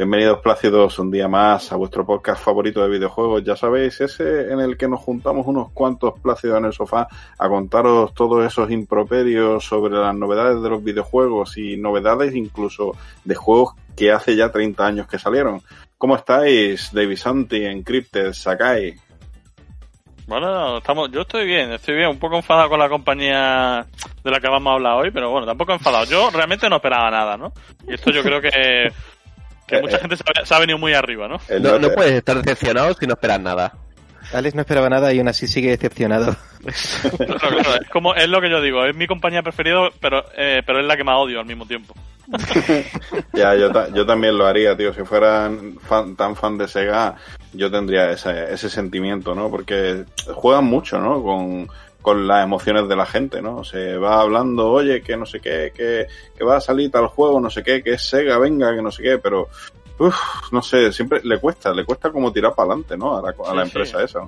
Bienvenidos plácidos un día más a vuestro podcast favorito de videojuegos. Ya sabéis, ese en el que nos juntamos unos cuantos plácidos en el sofá a contaros todos esos improperios sobre las novedades de los videojuegos y novedades incluso de juegos que hace ya 30 años que salieron. ¿Cómo estáis, David Santi, Encrypted, Sakai? Bueno, estamos, yo estoy bien, estoy bien, un poco enfadado con la compañía de la que vamos a hablar hoy, pero bueno, tampoco enfadado. Yo realmente no esperaba nada, ¿no? Y esto yo creo que que eh, mucha eh. gente se ha, venido muy arriba, ¿no? No, no puedes estar decepcionado si no esperas nada. Alex no esperaba nada y aún así sigue decepcionado. claro, es, como, es lo que yo digo, es mi compañía preferida, pero, eh, pero es la que más odio al mismo tiempo. ya, yo, yo también lo haría, tío. Si fuera tan fan de Sega, yo tendría ese, ese sentimiento, ¿no? Porque juegan mucho, ¿no? Con, con las emociones de la gente, ¿no? Se va hablando, oye, que no sé qué, que, que va a salir tal juego, no sé qué, que es Sega, venga, que no sé qué, pero, uff, no sé, siempre le cuesta, le cuesta como tirar para adelante, ¿no? A la, a la empresa esa.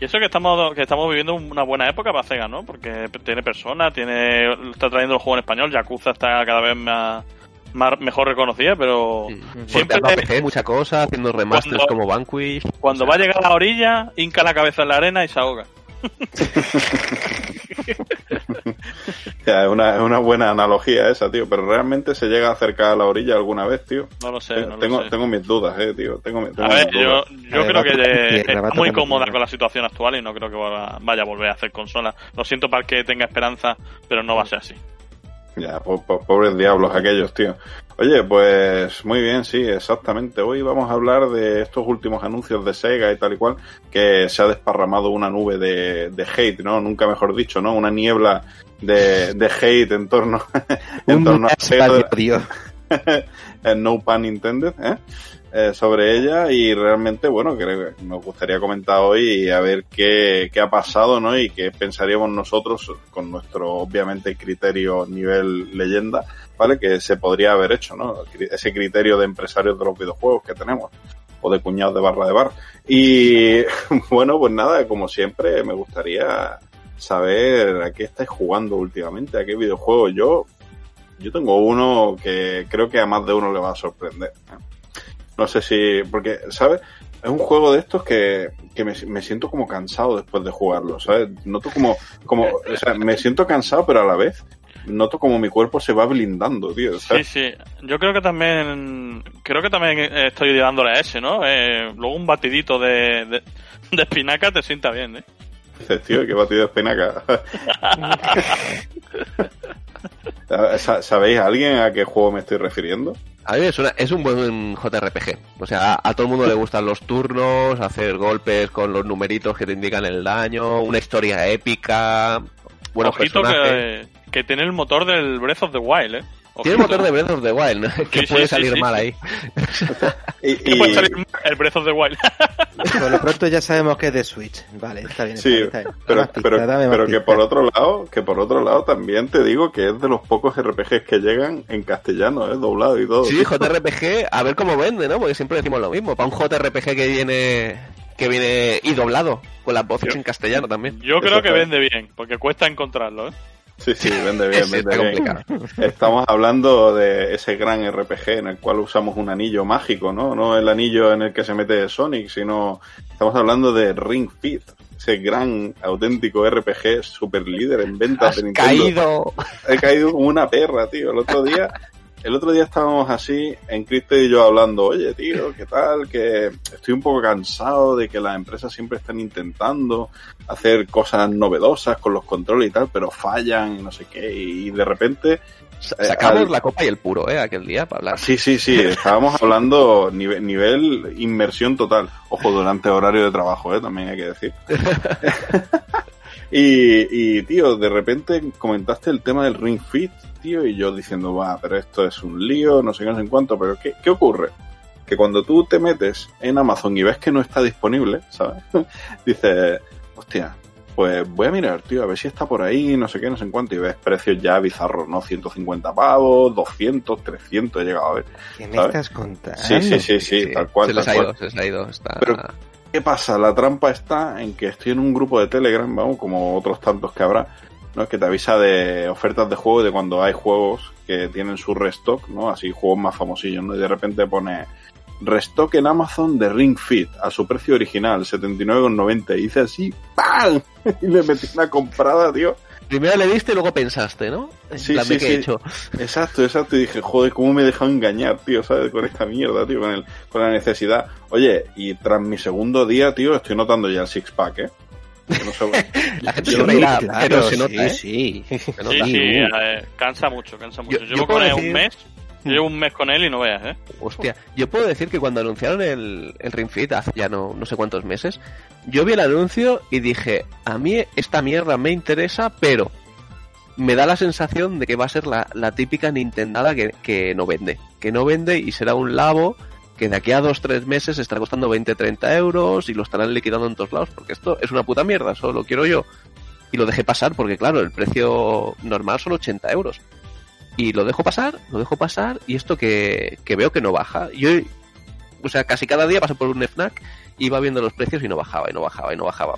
Y eso que estamos, que estamos viviendo una buena época para Sega, ¿no? Porque tiene personas, tiene, está trayendo el juego en español, Yakuza está cada vez más, más mejor reconocida, pero siempre PG, mucha cosa, haciendo remasters como Vanquish. Cuando va a llegar a la orilla, hinca la cabeza en la arena y se ahoga. es, una, una, buena analogía esa, tío, pero realmente se llega a acercar a la orilla alguna vez, tío. No lo sé. tengo, tengo mis dudas, eh, tío. Tengo, a ver, yo, yo creo que está muy cómoda con la situación actual y no creo que vaya a volver a hacer consola. Lo siento para que tenga esperanza, pero no va a ser así. Ya, pobres diablos aquellos, tío. Oye, pues muy bien, sí, exactamente. Hoy vamos a hablar de estos últimos anuncios de Sega y tal y cual, que se ha desparramado una nube de, de hate, ¿no? Nunca mejor dicho, ¿no? Una niebla de, de hate en torno, en torno a Sega. no pun intended, ¿eh? Eh, sobre ella y realmente, bueno, creo que nos gustaría comentar hoy y a ver qué, qué ha pasado, ¿no? Y qué pensaríamos nosotros con nuestro, obviamente, criterio nivel leyenda, ¿vale? Que se podría haber hecho, ¿no? Ese criterio de empresarios de los videojuegos que tenemos o de cuñados de barra de bar. Y bueno, pues nada, como siempre, me gustaría saber a qué estáis jugando últimamente, a qué videojuego. Yo, yo tengo uno que creo que a más de uno le va a sorprender. ¿eh? No sé si, porque, ¿sabes? Es un juego de estos que, que me, me, siento como cansado después de jugarlo, ¿sabes? Noto como, como, o sea, me siento cansado, pero a la vez noto como mi cuerpo se va blindando, tío. ¿sabes? Sí, sí. Yo creo que también, creo que también estoy llevándole a ese, ¿no? Eh, luego un batidito de, de, de, espinaca te sienta bien, ¿eh? Dices, tío, qué batido de espinaca. ¿Sabéis a alguien a qué juego me estoy refiriendo? A mí es un buen JRPG. O sea, a, todo el mundo le gustan los turnos, hacer golpes con los numeritos que te indican el daño, una historia épica, buenos Ojito que, que tiene el motor del Breath of the Wild, ¿eh? Tiene el motor de Breath of the Wild, ¿no? que puede salir mal ahí. y, puede salir mal el Breath of the Wild. Por lo pronto ya sabemos que es de Switch. Vale, está bien. Sí, está bien. pero, pero, pero que por otro lado, que por otro lado también te digo que es de los pocos RPGs que llegan en castellano, ¿eh? doblado y todo. Sí, JRPG, a ver cómo vende, ¿no? Porque siempre decimos lo mismo. Para un JRPG que viene que viene y doblado con las voces en castellano también. Yo creo que vende bien, porque cuesta encontrarlo, ¿eh? Sí, sí, vende bien, vende bien. Estamos hablando de ese gran RPG en el cual usamos un anillo mágico, ¿no? No el anillo en el que se mete Sonic, sino estamos hablando de Ring Fit, ese gran, auténtico RPG super líder en ventas de Nintendo. caído! He caído como una perra, tío. El otro día el otro día estábamos así, en Cristo y yo hablando, oye tío, ¿qué tal? Que estoy un poco cansado de que las empresas siempre están intentando hacer cosas novedosas con los controles y tal, pero fallan no sé qué, y de repente... Sacamos la copa y el puro, ¿eh? Aquel día para hablar. Sí, sí, sí, estábamos hablando nivel, nivel inmersión total. Ojo, durante horario de trabajo, ¿eh? También hay que decir. y, y, tío, de repente comentaste el tema del Ring Fit y yo diciendo, va, pero esto es un lío, no sé qué, no sé cuánto, pero ¿qué, ¿qué ocurre? Que cuando tú te metes en Amazon y ves que no está disponible, ¿sabes? dices, hostia, pues voy a mirar, tío, a ver si está por ahí, no sé qué, no sé cuánto, y ves precios ya bizarros, ¿no? 150 pavos, 200, 300 he llegado a ver. ¿Qué me estás contando? Sí, sí, sí, sí, tal cual. Se les ha ido, se les ha ido. Está... Pero, ¿qué pasa? La trampa está en que estoy en un grupo de Telegram, vamos, como otros tantos que habrá, ¿no? que te avisa de ofertas de juego de cuando hay juegos que tienen su restock, ¿no? Así juegos más famosillos, ¿no? Y de repente pone restock en Amazon de Ring Fit a su precio original, 79,90. Y hice así, ¡pam! Y le metí una comprada, tío. Primero le diste y luego pensaste, ¿no? En Sí, plan de sí, he hecho. Exacto, exacto. Y dije, joder, cómo me he dejado engañar, tío, ¿sabes? Con esta mierda, tío, con, el, con la necesidad. Oye, y tras mi segundo día, tío, estoy notando ya el six-pack, ¿eh? Que no sé- La gente Yo se no- reirá, claro, pero se sí, nota, ¿eh? sí. Se Sí, nota. sí, Uh. eh, cansa mucho, cansa mucho. Yo- con él decir- un mes, yo llevo un mes con él y no veas, ¿eh? Hostia, yo puedo decir que cuando anunciaron el, el Ring Fit hace ya no, no sé cuántos meses, yo vi el anuncio y dije, a mí esta mierda me interesa, pero me da la sensación de que va a ser la, la típica Nintendada que, que no vende. Que no vende y será un labo que de aquí a dos tres meses estará costando 20-30 euros y lo estarán liquidando en todos lados, porque esto es una puta mierda, solo lo quiero yo. Y lo dejé pasar porque, claro, el precio normal son 80 euros. Y lo dejo pasar, lo dejo pasar, y esto que, que veo que no baja. Yo, o sea, casi cada día paso por un FNAC, iba viendo los precios y no bajaba, y no bajaba, y no bajaba.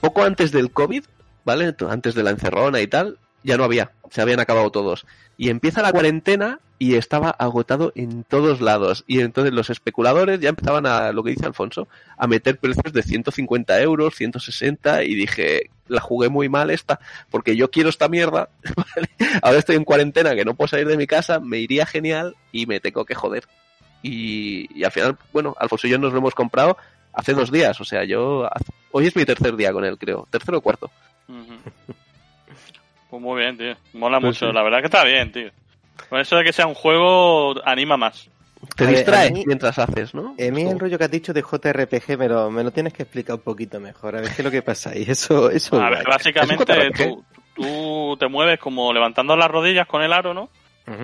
Poco antes del COVID, ¿vale? Antes de la encerrona y tal, ya no había, se habían acabado todos. Y empieza la cuarentena y estaba agotado en todos lados. Y entonces los especuladores ya empezaban a, lo que dice Alfonso, a meter precios de 150 euros, 160, y dije, la jugué muy mal esta, porque yo quiero esta mierda. Ahora estoy en cuarentena, que no puedo salir de mi casa, me iría genial y me tengo que joder. Y, y al final, bueno, Alfonso y yo nos lo hemos comprado hace dos días, o sea, yo, hoy es mi tercer día con él, creo, tercero o cuarto. Pues muy bien, tío. Mola Pues mucho. sí. La verdad que está bien, tío. Con eso de que sea un juego, anima más. Te A distrae a mí- mientras haces, ¿no? A mí el rollo que has dicho de JRPG me lo, me lo tienes que explicar un poquito mejor. A ver qué es lo que pasa ahí. Eso, eso. A ver, básicamente tú, tú te mueves como levantando las rodillas con el aro, ¿no?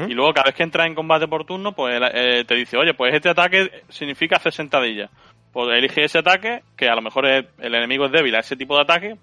Y luego cada vez que entras en combate por turno, pues eh, te dice, oye, pues este ataque significa hacer sentadilla. Pues elige ese ataque, que a lo mejor es- el enemigo es débil a ese tipo de ataque,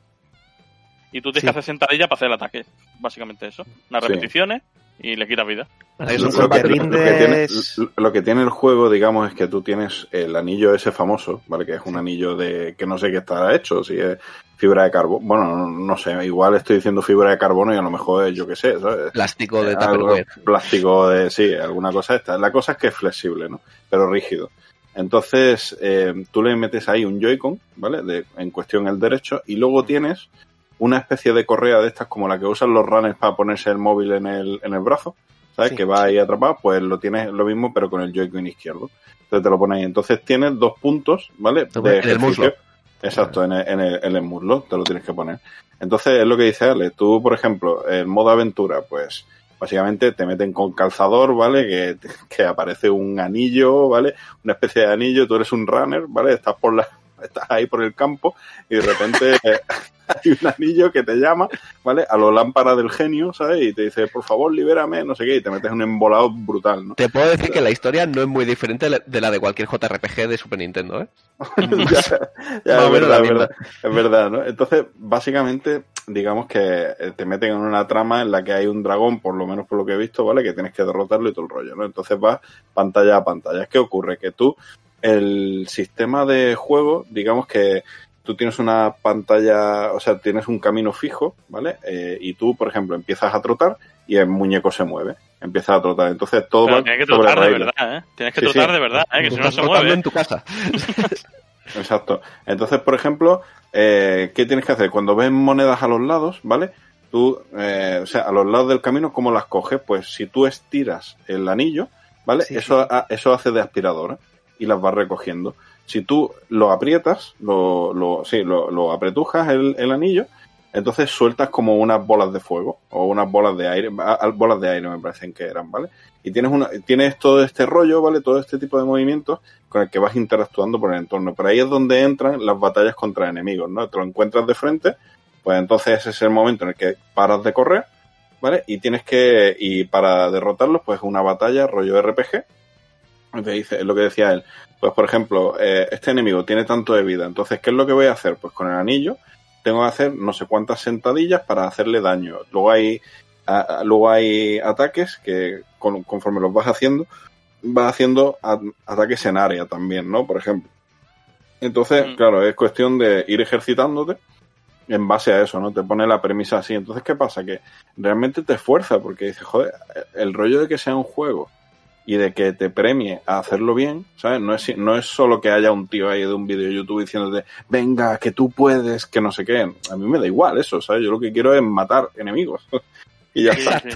y tú tienes Sí. que hacer sentadilla para hacer el ataque. Básicamente eso. Unas Sí. repeticiones y le quitas vida. Lo, un Eso lo que, te lo que tiene, rindes- lo que tiene el juego, digamos, es que tú tienes el anillo ese famoso, ¿vale? Que es un anillo de que no sé qué está hecho, si es fibra de carbono. Bueno, no, no sé, igual estoy diciendo fibra de carbono y a lo mejor es, yo qué sé, ¿sabes? plástico de Algo Tupperware. plástico de, sí, alguna cosa esta. La cosa es que es flexible, ¿no? Pero rígido. Entonces, eh, tú le metes ahí un Joy-Con, ¿vale? De, en cuestión el derecho, y luego tienes una especie de correa de estas como la que usan los runners para ponerse el móvil en el, en el brazo, ¿sabes? Sí. Que va ahí atrapado, pues lo tienes lo mismo, pero con el Joy-Con izquierdo. Entonces te lo pones ahí. Entonces tienes dos puntos, ¿vale? En el muslo. Exacto, en el, en, el, en el muslo te lo tienes que poner. Entonces es lo que dice Ale. Tú, por ejemplo, el modo aventura, pues básicamente te meten con calzador, ¿vale? Que, que aparece un anillo, ¿vale? Una especie de anillo, tú eres un runner, ¿vale? Estás por la, estás ahí por el campo y de repente hay un anillo que te llama, ¿vale? A lo lámpara del genio, ¿sabes? Y te dice, por favor, libérame, no sé qué, y te metes en un embolado brutal, ¿no? Te puedo decir que la historia no es muy diferente de la de cualquier JRPG de Super Nintendo, ¿eh? ya, es verdad, es verdad, es verdad, ¿no? Entonces, básicamente, digamos que eh, te meten en una trama en la que hay un dragón, por lo menos por lo que he visto, ¿vale? Que tienes que derrotarlo y todo el rollo, ¿no? Entonces vas pantalla a pantalla. ¿Qué ocurre? Que tú, el sistema de juego, digamos que tú tienes una pantalla, o sea, tienes un camino fijo, ¿vale? Eh, y tú, por ejemplo, empiezas a trotar y el muñeco se mueve, empieza a trotar. Entonces todo Pero va tienes que sobre trotar de verdad, ¿eh? Tienes que Sí, trotar sí. de verdad, ¿eh? Que si no se mueve. en tu casa. Exacto. Entonces, por ejemplo, eh, ¿qué tienes que hacer? Cuando ves monedas a los lados, ¿vale? Tú, eh, o sea, a los lados del camino, ¿cómo las coges? Pues si tú estiras el anillo, ¿vale? Sí, eso, eso hace de aspiradora y las vas recogiendo. Si tú lo aprietas, lo, lo, sí, lo, lo apretujas el, el anillo, entonces sueltas como unas bolas de fuego o unas bolas de aire, a- a- bolas de aire me parecen que eran, ¿vale? Y tienes, una, tienes todo este rollo, ¿vale? Todo este tipo de movimientos con el que vas interactuando por el entorno. Por ahí es donde entran las batallas contra enemigos, ¿no? Te lo encuentras de frente, pues entonces ese es el momento en el que paras de correr, ¿vale? Y tienes que, y para derrotarlos, pues una batalla rollo RPG. Dice, es lo que decía él. Pues por ejemplo, eh, este enemigo tiene tanto de vida, entonces, ¿qué es lo que voy a hacer? Pues con el anillo tengo que hacer no sé cuántas sentadillas para hacerle daño. Luego hay, a- luego hay ataques que con- conforme los vas haciendo, vas haciendo a- ataques en área también, ¿no? Por ejemplo. Entonces, Mm. claro, es cuestión de ir ejercitándote en base a eso, ¿no? Te pone la premisa así. Entonces, ¿qué pasa? Que realmente te esfuerza porque dices, joder, el rollo de que sea un juego y de que te premie a hacerlo bien, ¿sabes? No es, no es solo que haya un tío ahí de un vídeo de YouTube diciéndote, venga, que tú puedes, que no sé qué. A mí me da igual eso, ¿sabes? Yo lo que quiero es matar enemigos. y ya Sí, está. sí.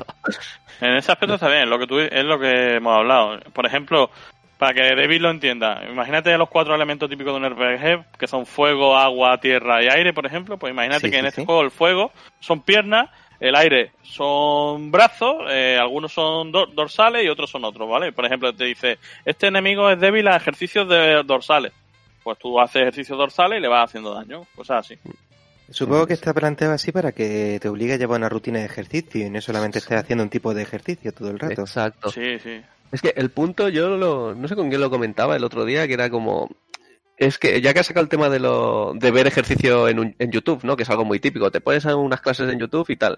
En ese aspecto está bien, lo que tú, es lo que hemos hablado. Por ejemplo, para que David lo entienda, imagínate los cuatro elementos típicos de un RPG, que son fuego, agua, tierra y aire, por ejemplo. Pues imagínate Sí, que en este sí. juego el fuego son piernas, el aire son brazos, eh, algunos son do- dorsales y otros son otros, ¿vale? Por ejemplo, te dice, este enemigo es débil a ejercicios de dorsales. Pues tú haces ejercicios dorsales y le vas haciendo daño, cosas así. Supongo que está planteado así para que te obligue a llevar una rutina de ejercicio y no solamente estés haciendo un tipo de ejercicio todo el rato. Exacto. Sí, sí. Es que el punto, yo lo, no sé con quién lo comentaba el otro día, que era como... Es que ya que has sacado el tema de, lo, de ver ejercicio en, un- en YouTube, ¿no? Que es algo muy típico. Te pones a unas clases en YouTube y tal.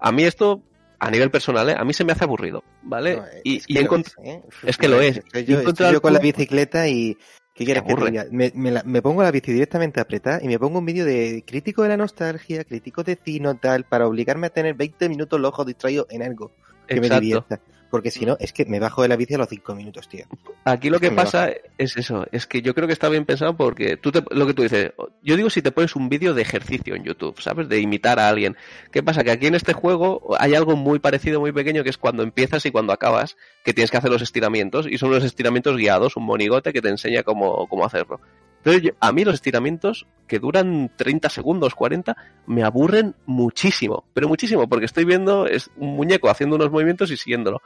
A mí esto, a nivel personal, ¿eh? a mí se me hace aburrido, ¿vale? No, es y que lo es, ¿eh? es que lo es. Estoy yo, estoy yo con la bicicleta y... ¿Qué quieres que te aburre. diga? Me, me la- me pongo la bici directamente apretada y me pongo un vídeo de crítico de la nostalgia, crítico de cine tal, para obligarme a tener 20 minutos los ojos distraídos en algo que me divierta. Porque si no, es que me bajo de la bici a los 5 minutos, tío. Aquí lo Es que pasa es eso, es que yo creo que está bien pensado porque tú te- lo que tú dices, yo digo si te pones un vídeo de ejercicio en YouTube, ¿sabes? De imitar a alguien. ¿Qué pasa? Que aquí en este juego hay algo muy parecido, muy pequeño, que es cuando empiezas y cuando acabas, que tienes que hacer los estiramientos, y son unos estiramientos guiados, un monigote que te enseña cómo, cómo hacerlo. Entonces, yo- a mí los estiramientos que duran 30 segundos, 40, me aburren muchísimo, pero muchísimo, porque estoy viendo es un muñeco haciendo unos movimientos y siguiéndolo.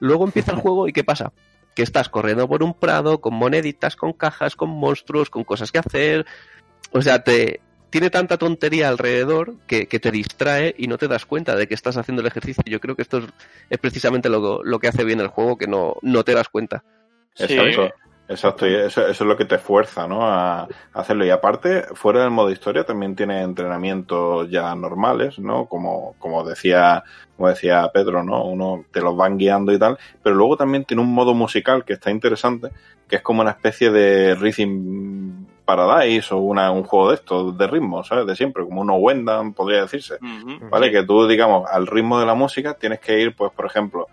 Luego empieza el juego y ¿qué pasa? Que estás corriendo por un prado con moneditas, con cajas, con monstruos, con cosas que hacer. O sea, te tiene tanta tontería alrededor que, que te distrae y no te das cuenta de que estás haciendo el ejercicio. Yo creo que esto es, es precisamente lo, lo que hace bien el juego, que no, no te das cuenta. Sí. Exacto. Y eso, eso es lo que te fuerza, ¿no? A, hacerlo. Y aparte, fuera del modo historia también tiene entrenamientos ya normales, ¿no? Como, como decía, como decía Pedro, ¿no? Uno te los van guiando y tal, pero luego también tiene un modo musical que está interesante, que es como una especie de Rhythm Paradise o una, un juego de estos, de ritmo, ¿sabes? De siempre, como uno Wendan, podría decirse. ¿vale? Que tú, digamos, al ritmo de la música tienes que ir, pues, por ejemplo,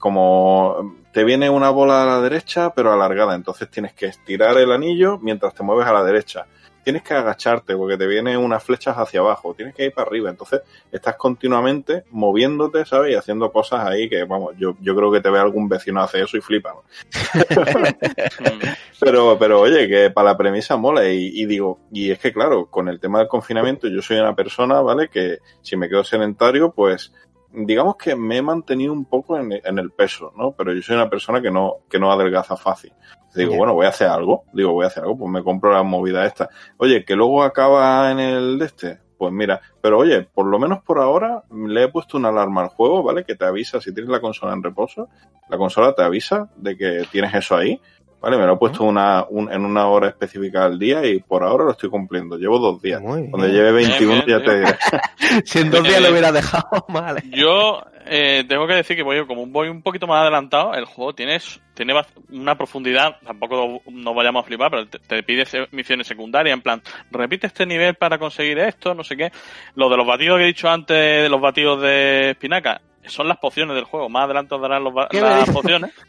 como te viene una bola a la derecha, pero alargada, entonces tienes que estirar el anillo mientras te mueves a la derecha. Tienes que agacharte porque te vienen unas flechas hacia abajo, tienes que ir para arriba, entonces estás continuamente moviéndote, ¿sabes? Y haciendo cosas ahí que, vamos, yo, yo creo que te ve algún vecino hace eso y flipa, ¿no? Pero, pero oye, que para la premisa mola y, y digo, y es que claro, con el tema del confinamiento yo soy una persona, ¿vale? Que si me quedo sedentario, pues digamos que me he mantenido un poco en, en el peso, ¿no? Pero yo soy una persona que no, que no adelgaza fácil. Digo, bueno, voy a hacer algo, digo, voy a hacer algo, pues me compro la movida esta. Oye, que luego acaba en el de este, pues mira, pero oye, por lo menos por ahora le he puesto una alarma al juego, ¿vale? Que te avisa si tienes la consola en reposo, la consola te avisa de que tienes eso ahí, ¿vale? Me lo he puesto una, un- en una hora específica al día y por ahora lo estoy cumpliendo. Llevo dos días. Muy bien. Cuando lleve 21 Bien, bien, ya te diré. Si en dos días lo hubiera dejado mal. Yo eh, tengo que decir que voy como voy un poquito más adelantado, el juego tiene, tiene bast- una profundidad, tampoco nos vayamos a flipar, pero te, te pide misiones secundarias, en plan, repite este nivel para conseguir esto, no sé qué. Lo de los batidos que he dicho antes, de los batidos de espinaca, son las pociones del juego, más adelante os darán los ba- ¿Qué me las pociones.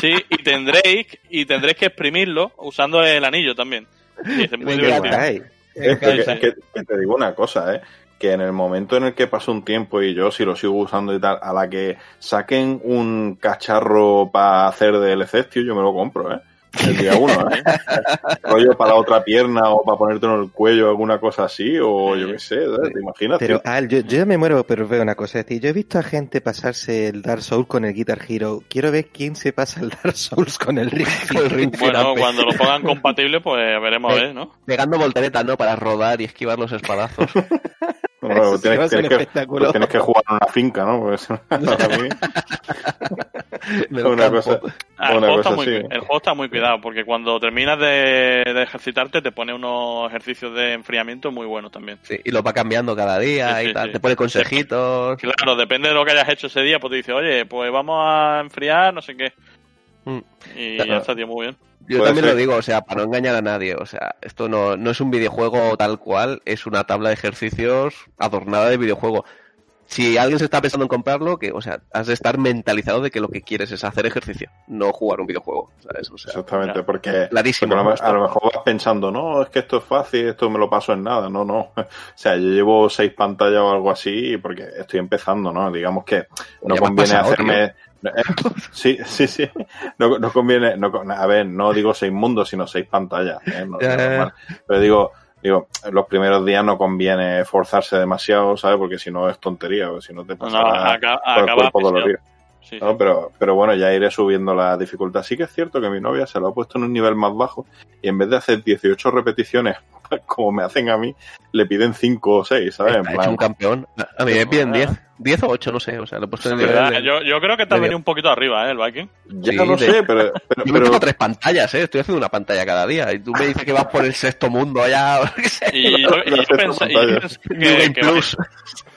Sí, y tendréis, y tendréis que exprimirlo usando el anillo también. Y es muy divertido. Es que, te digo una cosa, ¿eh? Que en el momento en el que pasa un tiempo y yo si lo sigo usando y tal, a la que saquen un cacharro para hacer DLC, tío, yo me lo compro, ¿eh? El día uno, ¿eh? Rollo para la otra pierna o para ponértelo en el cuello, alguna cosa así, o yo qué sé, ¿eh? ¿te imaginas? Pero? Al, yo, yo ya me muero, pero veo una cosa. Es decir, yo he visto a gente pasarse el Dark Souls con el Guitar Hero. Quiero ver quién se pasa el Dark Souls con el Ring. Con el Ring Bueno, cuando lo pongan compatible, pues veremos a Eh, ver, ¿no? Pegando volteretas, ¿no? Para rodar y esquivar los espadazos. Bueno, eso a tienes, que, pues tienes que jugar en una finca, ¿no? Porque si no, para mí, Del una cosa, Ah, el, una juego está cosa muy, el juego está muy cuidado, porque cuando terminas de, de ejercitarte te pone unos ejercicios de enfriamiento muy buenos también. Sí, y lo va cambiando cada día Sí, y sí, tal. sí. Te pone consejitos. Claro, depende de lo que hayas hecho ese día, pues te dice, oye, pues vamos a enfriar, no sé qué. Mm. Y Claro. ya está, tío, muy bien. Yo también ser. lo digo, o sea, para no engañar a nadie. O sea, esto no, no es un videojuego tal cual, es una tabla de ejercicios adornada de videojuego. si alguien se está pensando en comprarlo, que, o sea, has de estar mentalizado de que lo que quieres es hacer ejercicio, no jugar un videojuego, ¿sabes? O sea, Exactamente, porque, clarísimo. porque a, lo, esto. a lo mejor vas pensando, no, es que esto es fácil, esto me lo paso en nada. No, no. O sea, yo llevo seis pantallas o algo así porque estoy empezando, ¿no? Digamos que no Ya conviene pasado, hacerme. Eh, Sí, sí, sí. No, no conviene. No, a ver, no digo seis mundos, sino seis pantallas. ¿eh? No, no, normal. Pero digo, digo, los primeros días no conviene forzarse demasiado, ¿sabes? Porque si no es tontería, o si no te No, pasará acá- por el cuerpo dolorido. Sí, sí. ¿no? Pero, pero bueno, ya iré subiendo la dificultad. Sí que es cierto que mi novia se lo ha puesto en un nivel más bajo y en vez de hacer 18 repeticiones, como me hacen a mí, le piden 5 o 6, ¿sabes? En hecho un campeón. A mí me piden Ah. 10. 10 o 8, no sé. O sea, lo he puesto en el De verdad, nivel de- yo, yo creo que te has venido un poquito arriba, ¿eh? El Viking. ya sí, no de- sé, pero, pero, Yo me pero- pongo tres pantallas, ¿eh? Estoy haciendo una pantalla cada día. Y tú me dices que vas por el sexto mundo allá. Y yo, y yo yo pensaba que, Game que Plus.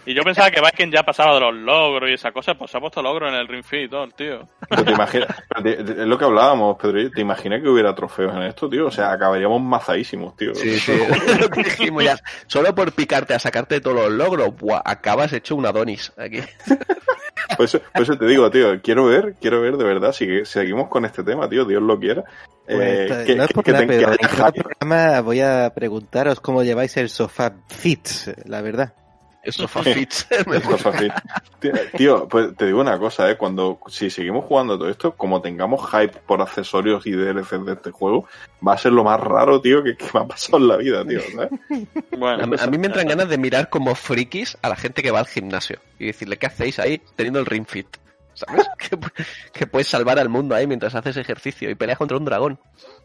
y yo pensaba que Viking ya pasaba de los logros y esa cosa, pues se ha puesto logro en el Ring Fit y todo, el tío. pero te imaginas, es lo que hablábamos, Pedro, ¿te imaginas que hubiera trofeos en esto, tío? O sea, acabaríamos mazadísimos, tío. Sí, sí. Lo que dijimos ya. Solo por picarte a sacarte todos los logros, buah, acabas hecho un Adonis aquí. Por eso, por eso te digo, tío, quiero ver, quiero ver de verdad, si que- seguimos con este tema, tío, Dios lo quiera. Pues, eh, que, no es por que nada, te- que pero en cada hype. programa voy a preguntaros cómo lleváis el sofá Fits, la verdad. Es fácil. Tío, tío, pues te digo una cosa, ¿eh? Cuando, si seguimos jugando todo esto, como tengamos hype por accesorios y DLCs de este juego, va a ser lo más raro, tío, que, que me ha pasado en la vida, tío, ¿sabes? Bueno, A, mí- a mí me entran ganas de mirar como frikis a la gente que va al gimnasio y decirle, ¿qué hacéis ahí teniendo el ring fit? ¿Sabes? Que, pu- que puedes salvar al mundo ahí mientras haces ejercicio y peleas contra un dragón.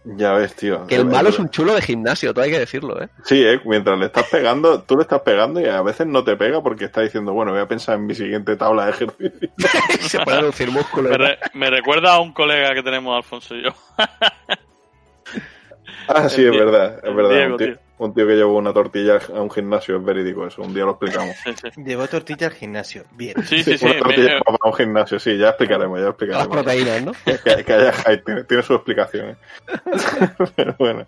Ya ves, tío. Que el malo es un chulo de gimnasio, todo hay que decirlo, ¿eh? Sí, ¿eh? Mientras le estás pegando, tú le estás pegando y a veces no te pega porque está diciendo, bueno, voy a pensar en mi siguiente tabla de ejercicio. Se a reducir músculo. me, re- me recuerda a un colega que tenemos, Alfonso y yo. Ah, sí, El es verdad, es verdad. Diego, un, tío, tío. Un tío que llevó una tortilla a un gimnasio, es verídico eso, un día lo explicamos. Sí, sí. Llevo tortilla al gimnasio. Bien. Sí, sí, sí. una tortilla me- para un gimnasio, sí, ya explicaremos, ya Las explicaremos. proteínas, ¿no? que, que haya hype, tiene, tiene su explicación. ¿eh? Pero bueno,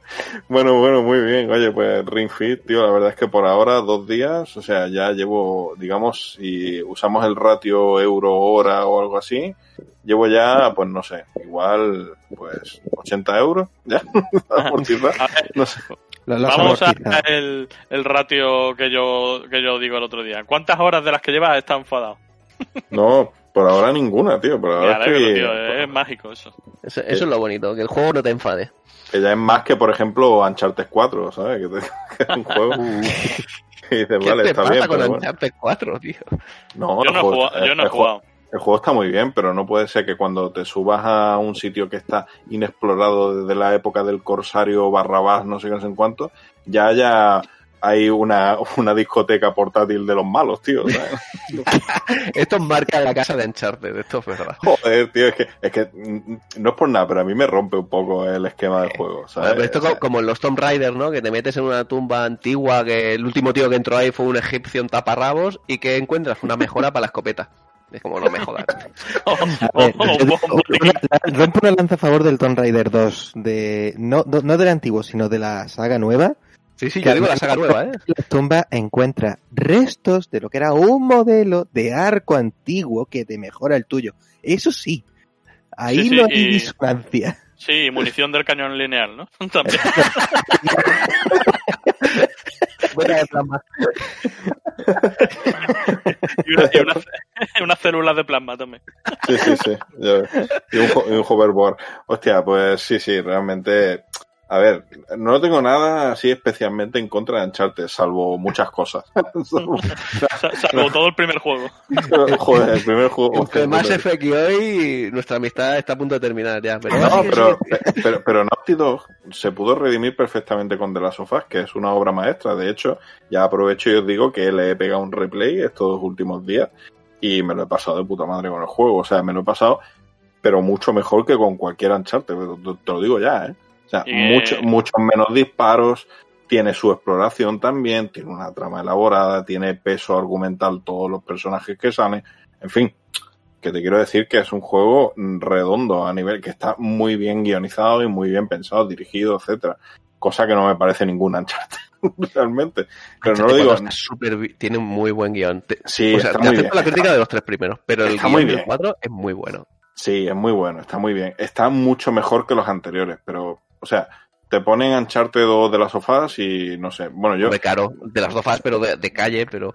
bueno, bueno, muy bien. Oye, pues Ring Fit, tío, la verdad es que por ahora dos días, o sea, ya llevo, digamos, si usamos el ratio euro-hora o algo así, llevo ya, pues no sé, igual, pues 80 euros, ya, amortizar. A ver, No sé. Vamos a el, el ratio que yo, que yo digo el otro día. ¿Cuántas horas de las que llevas estás enfadado? No, por ahora ninguna, tío, por ahora alegro, estoy- tío, es mágico eso. Eso, eso es lo bonito, que el juego no te enfade. que ya es más que, por ejemplo, Uncharted 4, ¿sabes? Que, te- que es un juego y dices, ¿Qué vale, te está pasa bien, con pero bueno. Uncharted 4, tío? No, Yo el no he jugado. Yo no he jugado. El juego está muy bien, pero no puede ser que cuando te subas a un sitio que está inexplorado desde la época del Corsario Barrabás, no sé qué, no sé en cuánto, ya haya hay una, una discoteca portátil de los malos, tío. ¿sabes? Esto es marca de la casa de Uncharted, esto es verdad. Joder, tío, es que, es que mm, no es por nada, pero a mí me rompe un poco el esquema del juego. ¿sabes? Vale, pero esto como en los Tomb Raider, ¿no? Que te metes en una tumba antigua, que el último tío que entró ahí fue un egipcio en taparrabos y que encuentras una mejora para la escopeta. Es como, no me jodas. Ver, oh, oh, oh, rompo una lanza a favor del Tomb Raider 2, de, no, no, no del antiguo, sino de la saga nueva. Sí, sí, yo digo la saga nueva, ¿eh? La tumba encuentra restos de lo que era un modelo de arco antiguo que te mejora el tuyo. Eso sí, ahí Sí, sí, no hay y- disonancia. Sí, munición del cañón lineal, ¿no? También. Buena de plasma. Y, una- y una- unas células de plasma también. Sí, sí, sí. Y un, y un hoverboard. Hostia, pues sí, sí, realmente. A ver, no tengo nada así especialmente en contra de Uncharted, salvo muchas cosas. Salvo- Sa- Salvo todo el primer juego. Joder, el primer juego. Entre Mass Effect y hoy, nuestra amistad está a punto de terminar ya. Pero No, pero, pero, pero Naughty Dog se pudo redimir perfectamente con The Last of Us, que es una obra maestra. De hecho, ya aprovecho y os digo que le he pegado un replay estos últimos días y me lo he pasado de puta madre con el juego. O sea, me lo he pasado, pero mucho mejor que con cualquier Uncharted. Te, te lo digo ya, ¿eh? O sea, mucho, muchos menos disparos, tiene su exploración también, tiene una trama elaborada, tiene peso argumental todos los personajes que salen. En fin, que te quiero decir que es un juego redondo a nivel que está muy bien guionizado y muy bien pensado, dirigido, etcétera. cosa que no me parece ningún Uncharted, realmente. Pero no lo digo. 4 está súper bi- tiene un muy buen guion. Te- Sí, o sea, está te muy acepto bien. la crítica de los tres primeros, pero el guion muy del bien. 4 es muy bueno. Sí, es muy bueno, está muy bien. Está mucho mejor que los anteriores, pero, o sea, te ponen Uncharted 2 de las sofás y no sé. Bueno, yo. De caro, de las dos fases, pero de, de calle, pero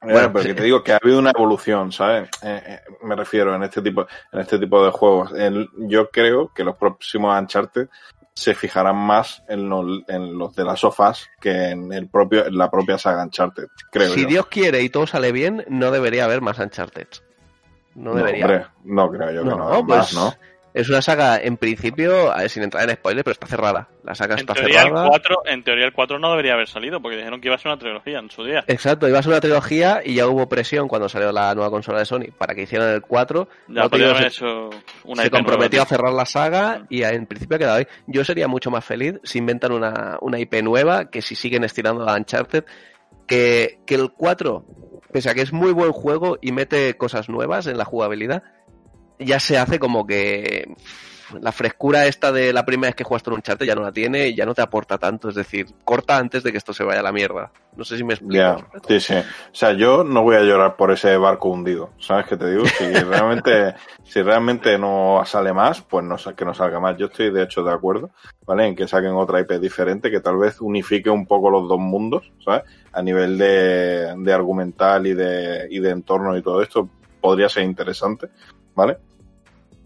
Bueno, Bueno, pero que te digo que ha habido una evolución, ¿sabes? Eh, eh, me refiero en este tipo, en este tipo de juegos. El- yo creo que los próximos Uncharted se fijarán más en los, en los de las sofás que en el propio, en la propia saga Uncharted, creo si yo. Dios quiere y todo sale bien, no debería haber más Uncharted. No no, debería. hombre, no creo yo que No, no. pues más, ¿no? Es una saga, en principio, a ver, sin entrar en spoilers, pero está cerrada. La saga En está teoría, el cerrada. 4, en teoría el 4 no debería haber salido, porque dijeron que iba a ser una trilogía en su día. Exacto, iba a ser una trilogía y ya hubo presión cuando salió la nueva consola de Sony para que hicieran el 4. Ya No, haber se- hecho una se IP comprometió a cerrar la saga y en principio ha quedado ahí. Yo sería mucho más feliz si inventan una, una IP nueva, que si siguen estirando la Uncharted, que, que el 4, pese a que es muy buen juego y mete cosas nuevas en la jugabilidad, ya se hace como que la frescura esta de la primera vez que juegas con un Uncharted ya no la tiene y ya no te aporta tanto, es decir, corta antes de que esto se vaya a la mierda. No sé si me explico. Ya, sí, sí. O sea, yo no voy a llorar por ese barco hundido. ¿Sabes qué te digo? Si realmente, si realmente no sale más, pues no, que no salga más. Yo estoy de hecho de acuerdo, ¿vale? En que saquen otra IP diferente que tal vez unifique un poco los dos mundos, ¿sabes? A nivel de, de argumental y de, y de entorno y todo esto podría ser interesante, ¿vale?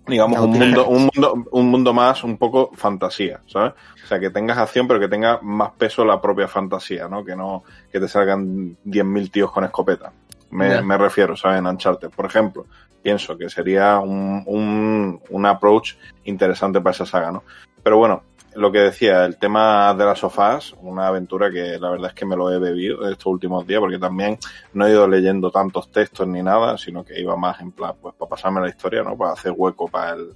Digamos, un mundo, un mundo, un mundo más un poco fantasía, ¿sabes? O sea, que tengas acción, pero que tenga más peso la propia fantasía, ¿no? Que no, que te salgan 10.000 tíos con escopeta. Me, me refiero, ¿sabes? En Uncharted, por ejemplo. Pienso que sería un, un, un approach interesante para esa saga, ¿no? Pero bueno, lo que decía, el tema de las sofás, una aventura que la verdad es que me lo he bebido estos últimos días, porque también no he ido leyendo tantos textos ni nada, sino que iba más en plan, pues para pasarme la historia, ¿no? Para hacer hueco para el,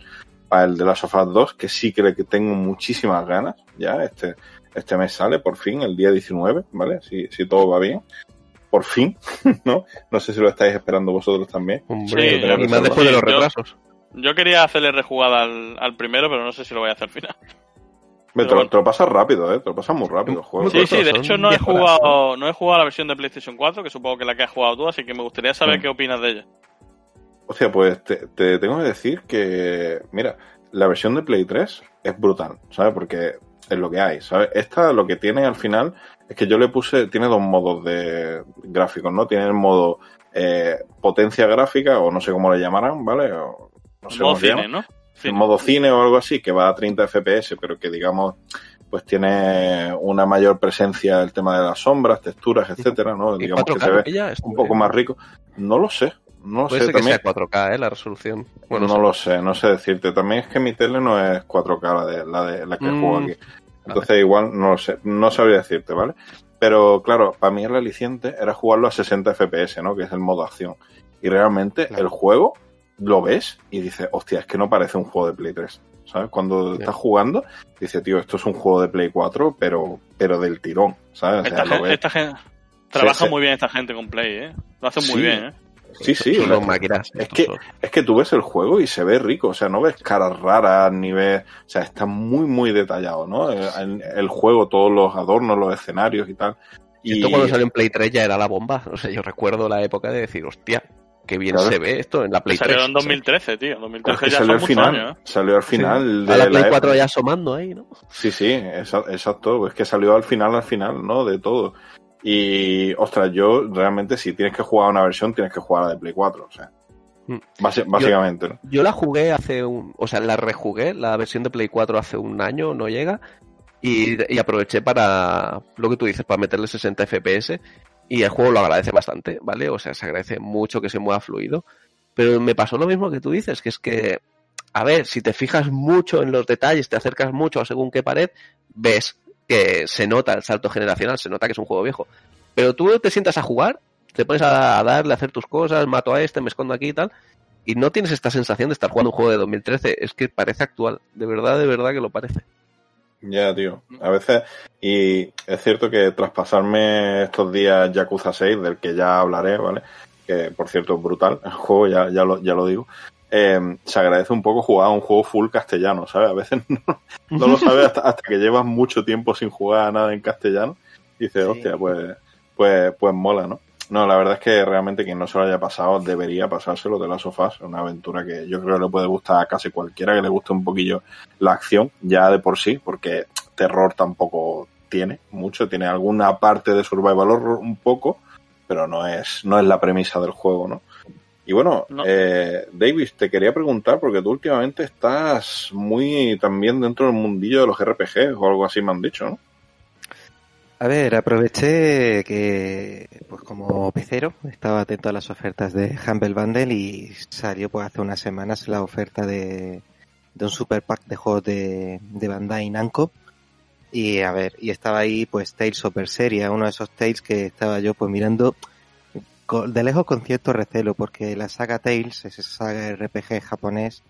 para el de las sofás 2, que sí creo que tengo muchísimas ganas, ya, este, este mes sale, por fin, el día 19, ¿vale? Si, si todo va bien. Por fin, ¿no? No sé si lo estáis esperando vosotros también. Hombre, Sí, y más después de los yo- retrasos. Yo quería hacerle rejugada al, al primero, pero no sé si lo voy a hacer al final. Pero te, lo- bueno. te lo pasas rápido, ¿eh? Te lo pasas muy rápido el juego. Sí, sí, de hecho no he 10 horas, jugado, no he jugado la versión de PlayStation 4, que supongo que es la que has jugado tú, así que me gustaría saber qué opinas de ella. O sea, pues te, te tengo que decir que, mira, la versión de Play 3 es brutal, ¿sabes? Porque es lo que hay, ¿sabes? Esta lo que tiene al final es que yo le puse, tiene dos modos de gráficos, ¿no? Tiene el modo eh, potencia gráfica, o no sé cómo le llamarán, ¿vale? O, no sé modo cómo llama. cine, ¿no? En Cine. modo cine o algo así, que va a 30 FPS, pero que digamos, pues tiene una mayor presencia el tema de las sombras, texturas, etcétera, ¿no? Y Digamos que 4K, se ve un poco más rico. No lo sé, no lo Puede sé ser que también. sea 4K, ¿eh? La resolución. Bueno, no lo sé, no sé decirte. También es que mi tele no es 4K la de la, de, la que Mm, juego aquí. Entonces igual no lo sé, no sabría decirte, ¿vale? Pero claro, para mí el aliciente era jugarlo a 60 FPS, ¿no? Que es el modo acción. Y realmente Claro. el juego lo ves y dices, hostia, es que no parece un juego de Play 3. ¿Sabes? Cuando estás jugando, dices, tío, esto es un juego de Play 4, pero, pero del tirón, ¿sabes? O sea, Esta, lo ves. esta gente trabaja sí. muy bien esta gente con Play, ¿eh? Lo hacen Sí. muy bien, ¿eh? Sí, sí. o sea, máquinas. es que-. Es que tú ves el juego y se ve rico, o sea, no ves caras raras, ni ves, o sea, está muy, muy detallado, ¿no? El, el- el juego, todos los adornos, los escenarios y tal. Y Esto cuando salió en Play 3 ya era la bomba. O sea, yo recuerdo la época de decir, hostia, qué bien Claro. se ve esto en la Play Salió 3. en 2013, tío. En Pero es 2013 que ya salió al final, años, ¿eh? salió al final de a la Play la 4 época. ya asomando ahí, ¿no? Sí, sí, exacto, es que salió al final, al final, ¿no? De todo. Y, ostras, yo realmente si tienes que jugar una versión, tienes que jugar la de Play 4, o sea, Mm. básicamente, ¿no? Yo la jugué hace un. O sea, la rejugué, la versión de Play 4 hace un año, no llega. Y, y aproveché para lo que tú dices, para meterle 60 FPS. Y el juego lo agradece bastante, ¿vale? O sea, se agradece mucho que se mueva fluido. Pero me pasó lo mismo que tú dices, que es que, a ver, si te fijas mucho en los detalles, te acercas mucho a según qué pared, ves que se nota el salto generacional, se nota que es un juego viejo. Pero tú te sientas a jugar, te pones a, darle, a hacer tus cosas, mato a este, me escondo aquí y tal, y no tienes esta sensación de estar jugando un juego de 2013, es que parece actual, de verdad, de verdad que lo parece. Ya, tío. A veces, y es cierto que tras pasarme estos días Yakuza 6, del que ya hablaré, ¿vale? Que por cierto es brutal, el juego, ya, ya, lo, ya lo digo. eh, se agradece un poco jugar a un juego full castellano, ¿sabes? A veces no, no lo sabes hasta, hasta, que llevas mucho tiempo sin jugar a nada en castellano y dices, sí. hostia, pues, pues, pues mola, ¿no? No, la verdad es que realmente quien no se lo haya pasado debería pasárselo de las sofás. Una aventura que yo creo que le puede gustar a casi cualquiera que le guste un poquillo la acción, ya de por sí, porque terror tampoco tiene mucho, tiene alguna parte de survival horror un poco, pero no es, no es la premisa del juego, ¿no? Y bueno, no. eh, Davis, te quería preguntar, porque tú últimamente estás muy también dentro del mundillo de los RPG o algo así me han dicho, ¿no? A ver, aproveché que, pues como pecero, estaba atento a las ofertas de Humble Bundle y salió pues hace unas semanas la oferta de, de un super pack de juegos de, de Bandai Namco. Y a ver, y estaba ahí pues Tales of Berseria, uno de esos Tales que estaba yo pues mirando de lejos con cierto recelo, porque la saga Tales es esa saga RPG japonés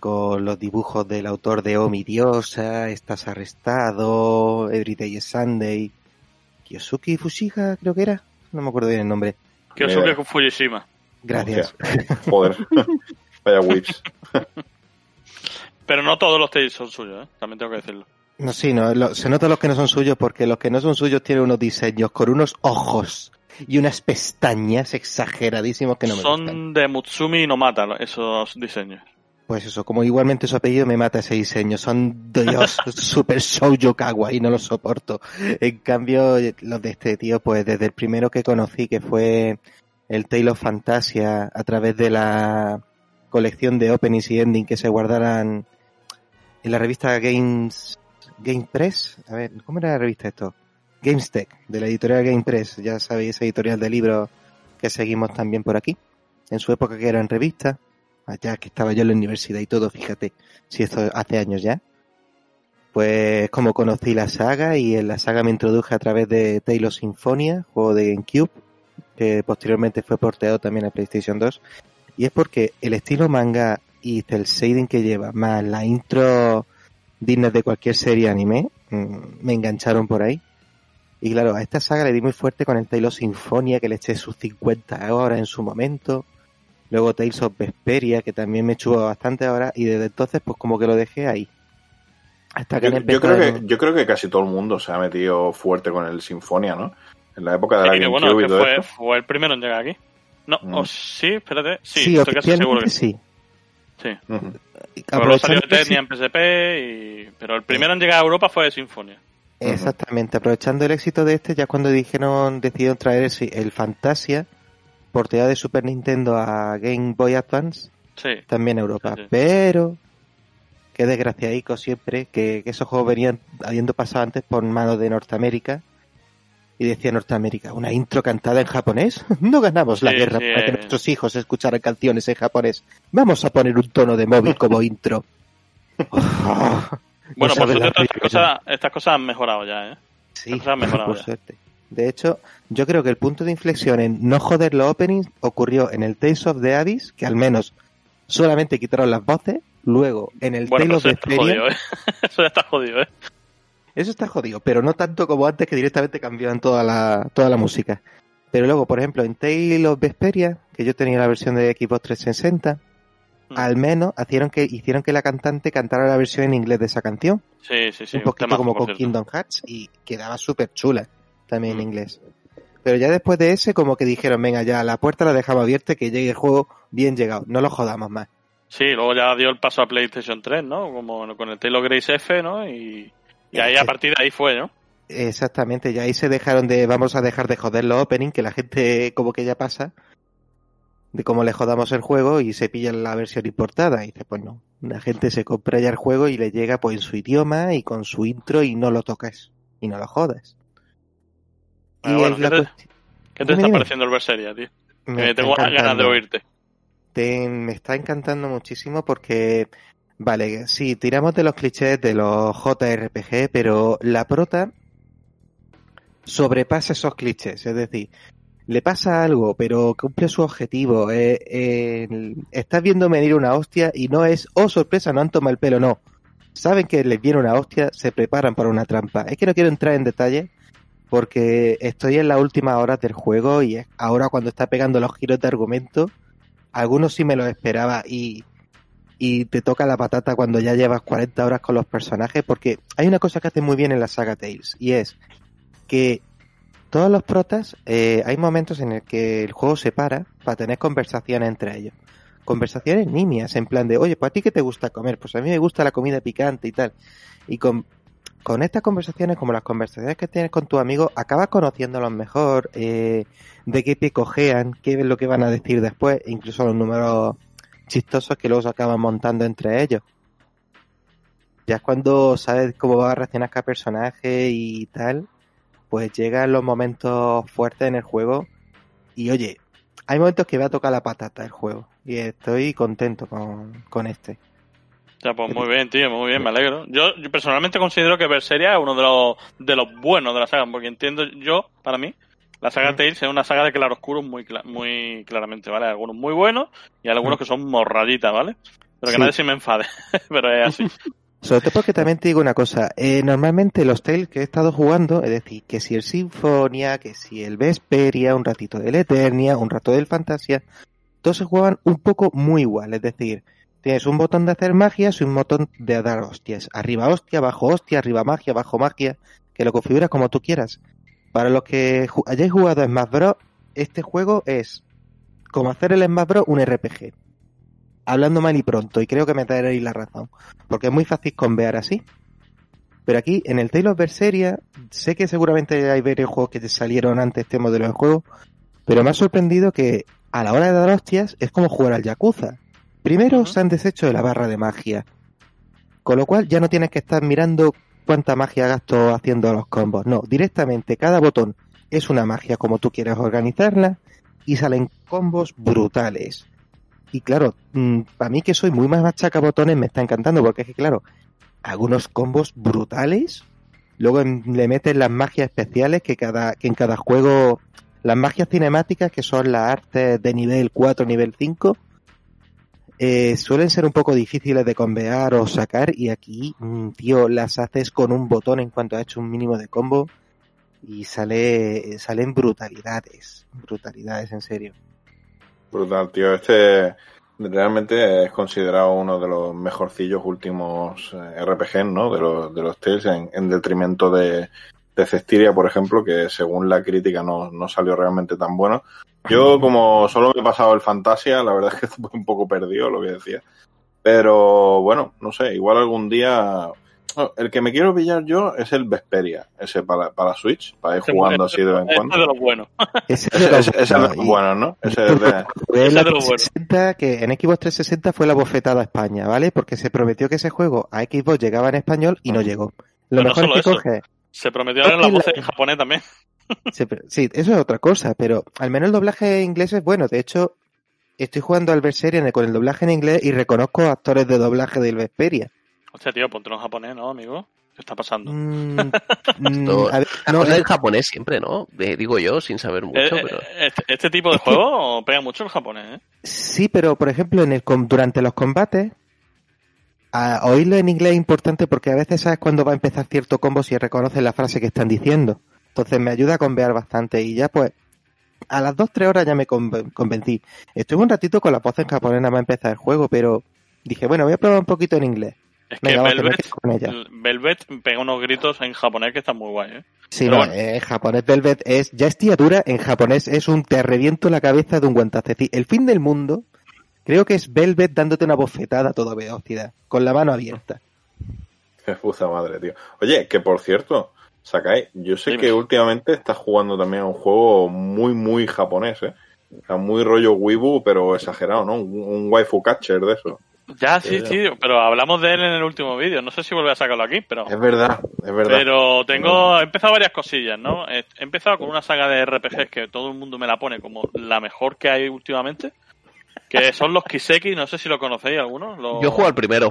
con los dibujos del autor de Omi Diosa, Estás arrestado, Everyday is Sunday, Kyosuke Fushika creo que era, no me acuerdo bien el nombre. Kyosuke eh, Fujishima. Gracias. Joder, vaya whips. Pero no todos los Tales son suyos, ¿eh? también tengo que decirlo. No, sí, no, lo, se nota los que no son suyos porque los que no son suyos tienen unos diseños con unos ojos y unas pestañas exageradísimos que no me Son gustan. de Mutsumi no mata esos diseños. Pues eso, como igualmente su apellido me mata ese diseño. Son Dios, super shoujo kawaii, no los soporto. En cambio, los de este tío, pues desde el primero que conocí, que fue el Tale of Fantasia, a través de la colección de openings y ending que se guardaran en la revista Games, Game Press. A ver, ¿cómo era la revista esto? GameStech, de la editorial Game Press. Ya sabéis, esa editorial de libros que seguimos también por aquí. En su época que era en revista allá que estaba yo en la universidad y todo, fíjate, si esto hace años ya. Pues como conocí la saga y en la saga me introduje a través de Taylor Symphonia, juego de GameCube, que posteriormente fue porteado también a PlayStation 2. Y es porque el estilo manga y el shading que lleva, más la intro dignas de cualquier serie anime, me engancharon por ahí. Y claro, a esta saga le di muy fuerte con el Taylor Symphonia, que le eché sus 50 horas en su momento luego Tales of Vesperia, que también me chupa bastante ahora, y desde entonces pues como que lo dejé ahí. Hasta que yo, yo creo que yo creo que casi todo el mundo se ha metido fuerte con el Sinfonia, ¿no? En la época de la sí, GameCube bueno, y que todo fue, esto. fue el primero en llegar aquí. No, Mm. o sí, espérate. Sí, Sí, estoy casi seguro que sí. sí. Ujú. Pero luego salió Eternia en PSP, y... pero el primero en llegar a Europa fue Sinfonia. Exactamente, aprovechando el éxito de este, ya cuando dijeron, decidieron traer el, el Fantasia, porteado de Super Nintendo a Game Boy Advance, Sí. también a Europa. Sí, sí. Pero, qué desgraciadico siempre, que, que esos juegos venían habiendo pasado antes por manos de Norteamérica. Y decía Norteamérica, ¿una intro cantada en japonés? No ganamos la guerra para que eh. nuestros hijos escucharan canciones en japonés. Vamos a poner un tono de móvil como intro. No Bueno, por suerte estas cosas, estas cosas han mejorado ya, ¿eh? Sí, por ya. De hecho, yo creo que el punto de inflexión en no joder los openings ocurrió en el Tales of the Abyss, que al menos solamente quitaron las voces. Luego, en el Bueno, Tale pero of está Vesperia, jodido, ¿eh? Eso ya está jodido, ¿eh? eso está jodido, pero no tanto como antes que directamente cambiaban toda la, toda la música. Pero luego, por ejemplo, en Tale of Vesperia, que yo tenía la versión de Xbox 360, Mm. al menos hicieron que, hicieron que la cantante cantara la versión en inglés de esa canción. Sí, sí, sí. un poquito como con cierto. Kingdom Hearts y quedaba súper chula también Mm. en inglés. Pero ya después de ese como que dijeron, venga ya, la puerta la dejamos abierta que llegue el juego bien llegado, no lo jodamos más. Sí, luego ya dio el paso a PlayStation 3, ¿no? Como con el Taylor Grace F, ¿no? Y, y ahí a partir de ahí fue, ¿no? Exactamente, ya ahí se dejaron de, vamos a dejar de joder los opening, que la gente como que ya pasa de cómo le jodamos el juego y se pilla la versión importada. Y dice, pues no, la gente se compra ya el juego y le llega pues en su idioma y con su intro y no lo tocas y no lo jodas. Bueno, ¿qué te- cuesti- ¿Qué te Dime, está dime. pareciendo el Berseria, tío? Me tengo ganas de oírte. Te- me está encantando muchísimo porque, vale, sí, tiramos de los clichés de los JRPG, pero la prota sobrepasa esos clichés, es decir, le pasa algo, pero cumple su objetivo. eh, eh, estás viendo venir una hostia y no es, oh sorpresa, no han tomado el pelo, no. Saben que les viene una hostia, se preparan para una trampa. Es que no quiero entrar en detalle porque estoy en las últimas horas del juego y ahora cuando está pegando los giros de argumento algunos sí me los esperaba y, y te toca la patata cuando ya llevas 40 horas con los personajes, porque hay una cosa que hace muy bien en la saga Tales, y es que todos los protas, eh, hay momentos en el que el juego se para para tener conversaciones entre ellos. Conversaciones niñas, en plan de, oye, pues a ti qué te gusta comer? Pues a mí me gusta la comida picante y tal. Y con, con estas conversaciones, como las conversaciones que tienes con tus amigos, acabas conociéndolos mejor, eh, de qué pie cojean, qué es lo que van a decir después, e incluso los números chistosos que luego se acaban montando entre ellos. Ya es cuando sabes cómo va a reaccionar cada personaje y tal, pues llegan los momentos fuertes en el juego. Y oye, hay momentos que va a tocar la patata el juego. Y estoy contento con, con este. Ya, pues muy bien, tío, muy bien, me alegro. Yo, yo personalmente considero que Berseria es uno de los, de los buenos de la saga, porque entiendo yo, para mí, la saga. Tales es una saga de claroscuros muy, muy claramente, ¿vale? Algunos muy buenos y algunos que son morraditas, ¿vale? Pero que Sí. nadie se me enfade, pero es así. Sobre todo porque también te digo una cosa, eh, normalmente los Tales que he estado jugando, es decir, que si el Sinfonia, que si el Vesperia, un ratito del Eternia, un rato del Fantasia, todos se juegan un poco muy igual, es decir, tienes un botón de hacer magias y un botón de dar hostias, arriba hostia, abajo hostia, arriba magia, abajo magia, que lo configuras como tú quieras. Para los que hayáis jugado Smash Bros, este juego es como hacer el Smash Bros un RPG. Hablando mal y pronto, y creo que me traeréis la razón porque es muy fácil convear así. Pero aquí, en el Tale of Berseria, sé que seguramente hay varios juegos que salieron antes este modelo de juego, pero me ha sorprendido que a la hora de dar hostias es como jugar al Yakuza. Primero se han deshecho de la barra de magia, con lo cual ya no tienes que estar mirando cuánta magia gasto haciendo los combos. No, directamente cada botón es una magia como tú quieras organizarla y salen combos brutales. Y claro, para mí que soy muy más machaca botones me está encantando porque es que claro, algunos combos brutales, luego le meten las magias especiales que cada que en cada juego las magias cinemáticas que son las artes de nivel 4, nivel 5 eh, suelen ser un poco difíciles de convear o sacar y aquí, mm, tío, las haces con un botón en cuanto has hecho un mínimo de combo y sale salen brutalidades, brutalidades en serio. Brutal, tío. Este realmente es considerado uno de los mejorcillos últimos eh, RPG, ¿no? De los, de los en, en detrimento de, de Cestiria, por ejemplo, que según la crítica no, no salió realmente tan bueno. Yo, como solo me he pasado el Fantasia, la verdad es que estoy un poco perdido lo que decía. Pero bueno, no sé, igual algún día. no, el que me quiero pillar yo es el Vesperia, ese para, para Switch, para ir Ese jugando así de vez en cuando. es de los buenos. Ese Ese, es de ese- ese es de los buenos, ¿no? Ese es de... Ese la de bueno. 360 que en Xbox 360 fue la bofetada a España, ¿vale? Porque se prometió que ese juego a Xbox llegaba en español y no llegó. Lo Pero mejor es que eso. coge. Se prometió dar la voz la- en japonés también. Sí, eso es otra cosa, pero al menos el doblaje inglés es bueno. De hecho, estoy jugando al Berseria con el doblaje en inglés y reconozco actores de doblaje del Vesperia. Hostia, tío, ponte en japonés, ¿no, amigo? ¿Qué está pasando? Mm, mm, Esto- a ver, no, Habla eh, en japonés siempre, ¿no? Eh, digo yo, sin saber mucho, Eh, eh, pero... este, este tipo de juego pega mucho el japonés, ¿eh? Sí, pero por ejemplo, en el com- durante los combates, a oírlo en inglés es importante porque a veces sabes cuando va a empezar cierto combo si reconoces la frase que están diciendo. Entonces me ayuda a convear bastante y ya pues a las 2-3 horas ya me conven- convencí. Estuve un ratito con la voz en japonés nada más empezar el juego, pero dije, bueno, voy a probar un poquito en inglés. Es que Venga, Velvet, quedo con ella. Velvet pega unos gritos en japonés que están muy guay, ¿eh? Sí, no, bueno. eh, japonés Velvet es, ya es tía dura, en japonés es un te reviento la cabeza de un guantazo. Es decir, el fin del mundo, creo que es Velvet dándote una bofetada a toda velocidad, con la mano abierta. Qué puta madre, tío. Oye, que por cierto, Sakai, yo sé Dime. que últimamente estás jugando también a un juego muy, muy japonés, ¿eh? O sea, muy rollo Wibu, pero exagerado, ¿no? Un, un waifu catcher de eso. Ya, sí, Sí, sí, pero hablamos de él en el último vídeo. No sé si volveré a sacarlo aquí, pero... Es verdad, es verdad. Pero tengo, he empezado varias cosillas, ¿no? He he empezado con una saga de RPGs que todo el mundo me la pone como la mejor que hay últimamente, que son los Kiseki, no sé si lo conocéis alguno. Los- Yo juego al primero.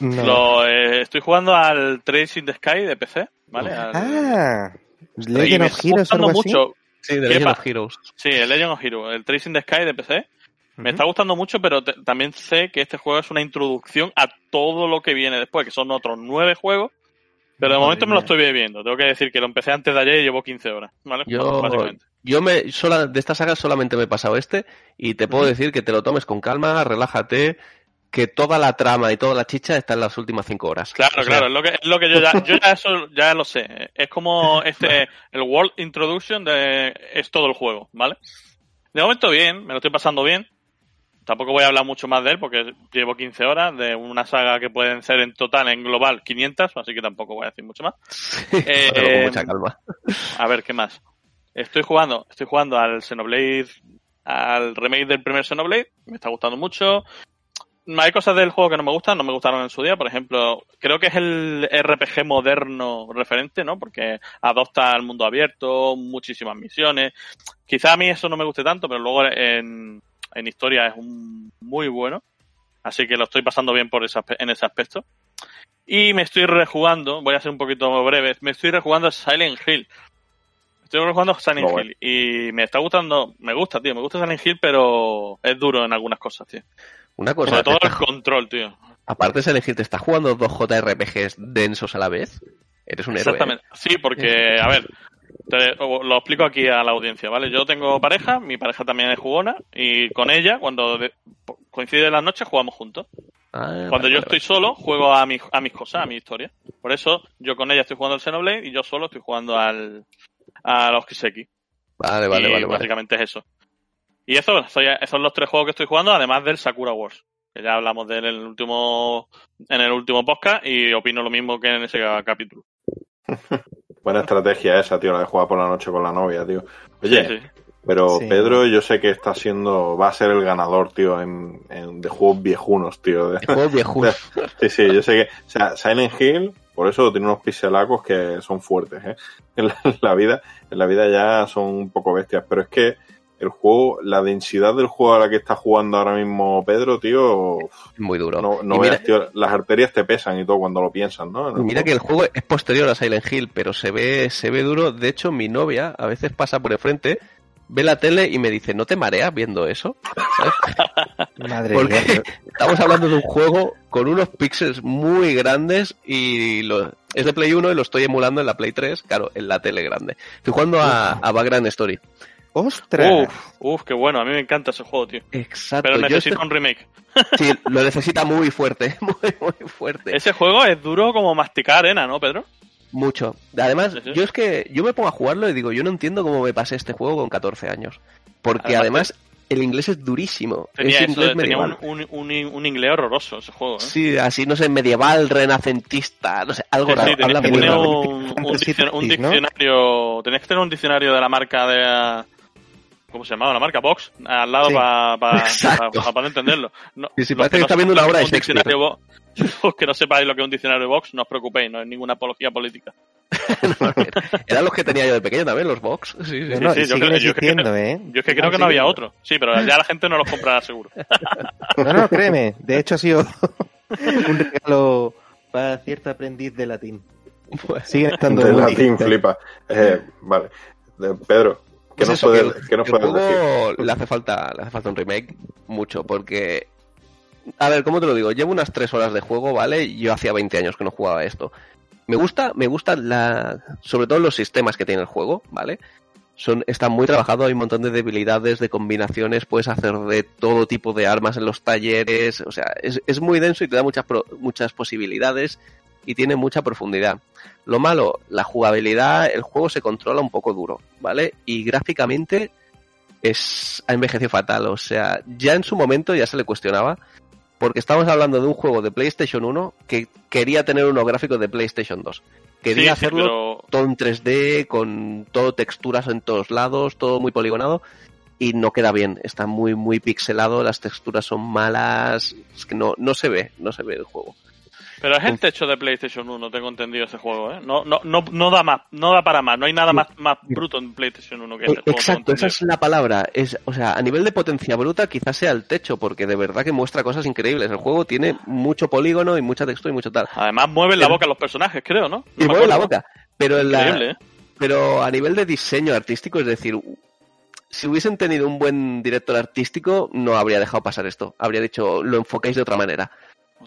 No. lo, eh, estoy jugando al Trace in the Sky de PC, ¿vale? Al- Ah, Legend of Heroes algo así. mucho. Sí, de ¿Qué Legend of Heroes. Sí, el Legend of Heroes, el Trace in the Sky de PC. Me está gustando mucho, pero te- también sé que este juego es una introducción a todo lo que viene después, que son otros nueve juegos. Pero de Madre momento me lo estoy bebiendo. Tengo que decir que lo empecé antes de ayer y llevo 15 horas, ¿vale? Yo- Básicamente. Yo me, sola, de esta saga solamente me he pasado este y te puedo decir que te lo tomes con calma, relájate, que toda la trama y toda la chicha está en las últimas cinco horas. Claro, O sea, claro, es lo que, es lo que yo ya, yo ya eso ya lo sé. Es como este, el World Introduction de, es todo el juego, ¿vale? De momento bien, me lo estoy pasando bien. Tampoco voy a hablar mucho más de él porque llevo 15 horas de una saga que pueden ser en total, en global, 500, así que tampoco voy a decir mucho más. Eh, pero con mucha calma. A ver, ¿qué más? Estoy jugando, estoy jugando al Xenoblade, al remake del primer Xenoblade, me está gustando mucho. Hay cosas del juego que no me gustan, no me gustaron en su día, por ejemplo, creo que es el RPG moderno referente, ¿no? Porque adopta el mundo abierto, muchísimas misiones. Quizá a mí eso no me guste tanto, pero luego en, en historia es un muy bueno. Así que lo estoy pasando bien por ese, en ese aspecto. Y me estoy rejugando, voy a ser un poquito breve, me estoy rejugando Silent Hill. Estoy rejugando Silent bueno. Hill y me está gustando, me gusta, tío, me gusta Silent Hill, pero es duro en algunas cosas, tío. Una cosa, Sobre todo el control, tío. aparte de elegir, ¿te estás jugando dos JRPGs densos a la vez? Eres un héroe. ¿eh? Exactamente. Sí, porque, a ver, te- lo explico aquí a la audiencia, ¿vale? Yo tengo pareja, mi pareja también es jugona, y con ella, cuando de- coincide las noches, jugamos juntos. Ah, Cuando vale, yo vale, estoy solo, juego a, mi, a mis cosas, a mi historia. Por eso, yo con ella estoy jugando al Xenoblade y yo solo estoy jugando al, a los Kiseki. Vale, vale, y vale. vale. básicamente es eso. Y eso, soy- esos son los tres juegos que estoy jugando, además del Sakura Wars. Que ya hablamos de él en el último, en el último podcast y opino lo mismo que en ese capítulo. Buena estrategia esa, tío, la de jugar por la noche con la novia, tío. Oye, Sí, sí. pero Sí. Pedro yo sé que está siendo, va a ser el ganador, tío, en, en- de juegos viejunos, tío. de- Juegos viejos. Sí, sí, yo sé que, o sea, Silent Hill, por eso tiene unos pixelacos que son fuertes, ¿eh? En la, en la vida, en la vida ya son un poco bestias, pero es que el juego, la densidad del juego a la que está jugando ahora mismo Pedro, tío, Muy duro. no, no mira, veas, tío, las arterias te pesan y todo cuando lo piensas, ¿no? Mira juego. que el juego es posterior a Silent Hill, pero se ve, se ve duro. De hecho, mi novia a veces pasa por el frente, ve la tele y me dice, ¿no te mareas viendo eso? Madre Porque mía. estamos hablando de un juego con unos píxeles muy grandes y lo, es de Play 1 y lo estoy emulando en la Play 3, claro, en la tele grande. Estoy jugando a, a Background Story. ¡Ostras! Uf, uf, qué bueno. A mí me encanta ese juego, tío. Exacto. Pero yo necesito este- un remake. sí, lo necesita muy fuerte, muy, muy fuerte. Ese juego es duro como masticar arena, ¿no, Pedro? Mucho. Además, Sí, yo es que yo me pongo a jugarlo y digo, yo no entiendo cómo me pasé este juego con 14 años. Porque Además, además, el inglés es durísimo. Tenía, es eso, inglés tenía un, un, un, un inglés horroroso ese juego, ¿eh? Sí, así, no sé, medieval, renacentista, no sé, algo Sí, raro. sí, tenías que tener un, diccionario. Tenías que tener un diccionario de la marca de. ¿Cómo se llamaba? La marca Vox. Al lado Sí. para Exacto. poder entenderlo. No, Sí, sí, parece que está no viendo una obra de Shakespeare. diccionario Los que no sepáis lo que es un diccionario Vox, no os preocupéis, no es ninguna apología política. Eran los que tenía yo de pequeño también, los box. Sí, sí. No, no, sí, y yo creo- yo creo- existiendo, ¿eh? Yo es que creo que no había otro. Sí, pero ya la gente no los comprará seguro. No, no, créeme. De hecho, ha sido un regalo para cierto aprendiz de latín. Pues, Siguen estando De latín flipa. Eh, vale. De- Pedro, ¿qué pues nos eso, puedes, que qué nos puedes decir? le hace falta le hace falta un remake mucho porque a ver cómo te lo digo llevo unas tres horas de juego vale yo hacía 20 años que no jugaba esto. Me gusta me gusta la sobre todo los sistemas que tiene el juego vale son están muy trabajados hay un montón de debilidades de combinaciones puedes hacer de todo tipo de armas en los talleres o sea es, es muy denso y te da muchas pro- muchas posibilidades y tiene mucha profundidad. Lo malo, la jugabilidad, el juego se controla un poco duro, ¿vale? Y gráficamente es ha envejecido fatal, o sea, ya en su momento ya se le cuestionaba, porque estamos hablando de un juego de PlayStation 1 que quería tener unos gráficos de PlayStation 2. Quería Sí, sí, hacerlo pero todo en 3D, con todo texturas en todos lados, todo muy poligonado, y no queda bien, está muy, muy pixelado, las texturas son malas, es que no, no se ve, no se ve el juego. Pero es el techo de PlayStation 1, tengo entendido ese juego, ¿eh? No, no, no, no da más, no da para más, no hay nada más, más bruto en PlayStation 1 que ese Eh, juego. Exacto, esa es la palabra. Es, o sea, a nivel de potencia bruta quizás sea el techo, porque de verdad que muestra cosas increíbles. El juego tiene mucho polígono y mucha textura y mucho tal. Además mueven la boca los personajes, creo, ¿no? Y me mueve la boca. Pero, en la, ¿eh? pero a nivel de diseño artístico, es decir, si hubiesen tenido un buen director artístico, no habría dejado pasar esto. Habría dicho, lo enfocáis de otra manera.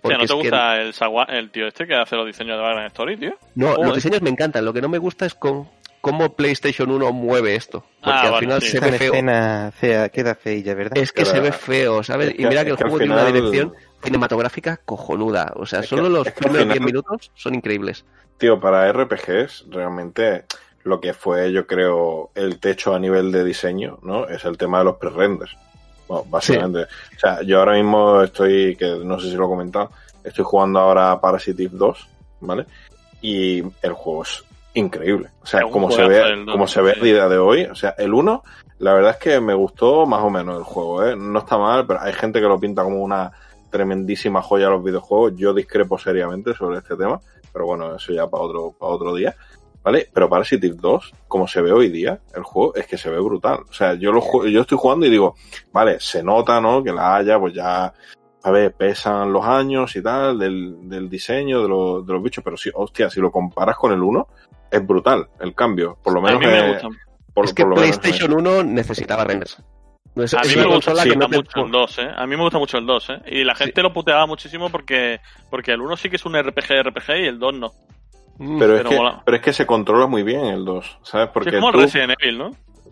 Hostia, ¿no te gusta el, sagua- el tío este que hace los diseños de Background Story, tío? No, Joder. los diseños me encantan. Lo que no me gusta es cómo, cómo PlayStation 1 mueve esto. Porque Ah, al vale, final sí. se ve feo. escena fea, queda feilla, ¿verdad? Es que Pero- se ve feo, ¿sabes? es y mira que el que juego tiene una dirección cinematográfica cojonuda. O sea, Es solo que- los primeros 10 final- minutos son increíbles. Tío, para RPGs, realmente lo que fue, yo creo, el techo a nivel de diseño, ¿no? Es el tema de los pre-renders. Bueno, básicamente. O sea, yo ahora mismo estoy, que no sé si lo he comentado, estoy jugando ahora Parasitive 2, ¿vale? Y el juego es increíble. O sea, como se ve, el como se ve a día de hoy, o sea, el 1, la verdad es que me gustó más o menos el juego, ¿eh? No está mal, pero hay gente que lo pinta como una tremendísima joya a los videojuegos. Yo discrepo seriamente sobre este tema, pero bueno, eso ya para otro, para otro día. ¿Vale? Pero Parasitive 2, como se ve hoy día, el juego es que se ve brutal. O sea, yo lo yo estoy jugando y digo, vale, se nota, ¿no? Que la haya, pues ya, a ver, pesan los años y tal, del, del diseño de, los- de los bichos, pero sí, hostia, si lo comparas con el 1, es brutal el cambio. Por lo A menos mí me eh, gusta. por- es que por lo menos, PlayStation 1 necesitaba renders. No es, A mí me gusta, sí, que no mucho el 2, ¿eh? A mí me gusta mucho el 2, ¿eh? Y la gente lo puteaba muchísimo porque, porque el 1 sí que es un RPG RPG y el 2 no. Mm, Pero es, pero que, mola. pero es que se controla muy bien el 2, ¿sabes? Sí, Porque es como tú- el Resident Evil, ¿no?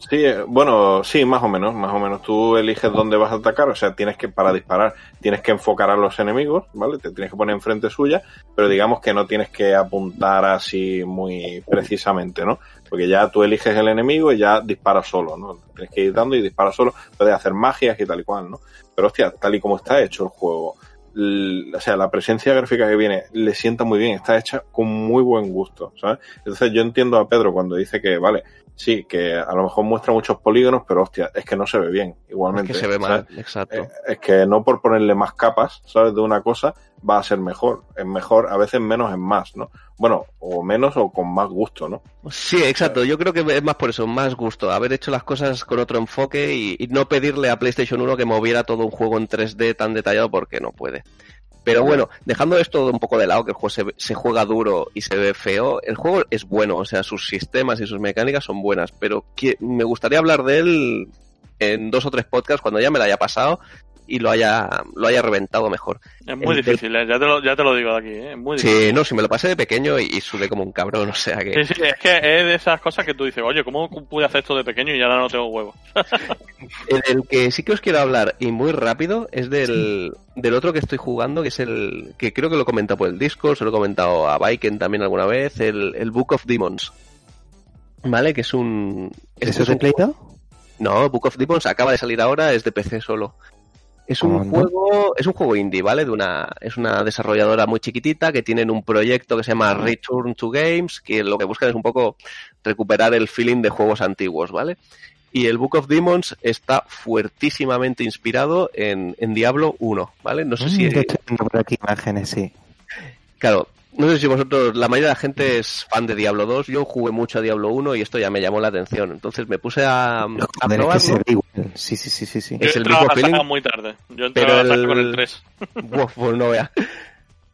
Sí, eh, bueno, sí, más o menos, más o menos. Tú eliges dónde vas a atacar, o sea, tienes que, para disparar, tienes que enfocar a los enemigos, ¿vale? Te tienes que poner enfrente suya, pero digamos que no tienes que apuntar así muy precisamente, ¿no? Porque ya tú eliges el enemigo y ya disparas solo, ¿no? Tienes que ir dando y disparas solo, puedes hacer magias y tal y cual, ¿no? Pero hostia, tal y como está hecho el juego, o sea, la presencia gráfica que viene le sienta muy bien, está hecha con muy buen gusto, ¿sabes? Entonces yo entiendo a Pedro cuando dice que, vale, sí, que a lo mejor muestra muchos polígonos, pero hostia, es que no se ve bien, es igualmente. que se ve ¿sabes? mal, exacto. Eh, Es que no por ponerle más capas, ¿sabes? De una cosa va a ser mejor. Es mejor, a veces menos es más, ¿no? Bueno, o menos o con más gusto, ¿no? Sí, exacto. Yo creo que es más por eso, más gusto. Haber hecho las cosas con otro enfoque y, y no pedirle a PlayStation 1 que moviera todo un juego en 3D tan detallado porque no puede. Pero bueno, dejando esto un poco de lado, que el juego se, se juega duro y se ve feo, el juego es bueno, o sea, sus sistemas y sus mecánicas son buenas, pero que- me gustaría hablar de él en dos o tres podcasts cuando ya me lo haya pasado y lo haya, lo haya reventado mejor. Es muy El- difícil, ¿eh? Ya te, lo, ya te lo digo de aquí, ¿eh? Es muy difícil. Sí, no, si me lo pasé de pequeño y, y sudé como un cabrón, o sea que... Sí, sí, es que es de esas cosas que tú dices, oye, ¿cómo pude hacer esto de pequeño y ahora no tengo huevo? El, el que sí que os quiero hablar y muy rápido es del, del otro que estoy jugando, que es el que creo que lo he comentado por el Discord, se lo he comentado a Viken también alguna vez, el, el Book of Demons. ¿Vale? Que es un... ¿Eso es un- Play 2? No, Book of Demons acaba de salir ahora, es de PC solo. Es un juego, es un juego indie, ¿vale? De una, es una desarrolladora muy chiquitita que tienen un proyecto que se llama Return to Games, que lo que buscan es un poco recuperar el feeling de juegos antiguos, ¿vale? Y el Book of Demons está fuertísimamente inspirado en, en Diablo 1, ¿vale? No sé si, Mm, yo estoy viendo por aquí imágenes, sí. claro, no sé si vosotros, la mayoría de la gente es fan de Diablo 2, yo jugué mucho a Diablo 1 y esto ya me llamó la atención, entonces me puse a, a que se probarlo. Sí, sí, sí, sí, sí. Yo Es el a mismo muy tarde. Yo entré Pero a la saga el- con el 3. Buah, pues no vea.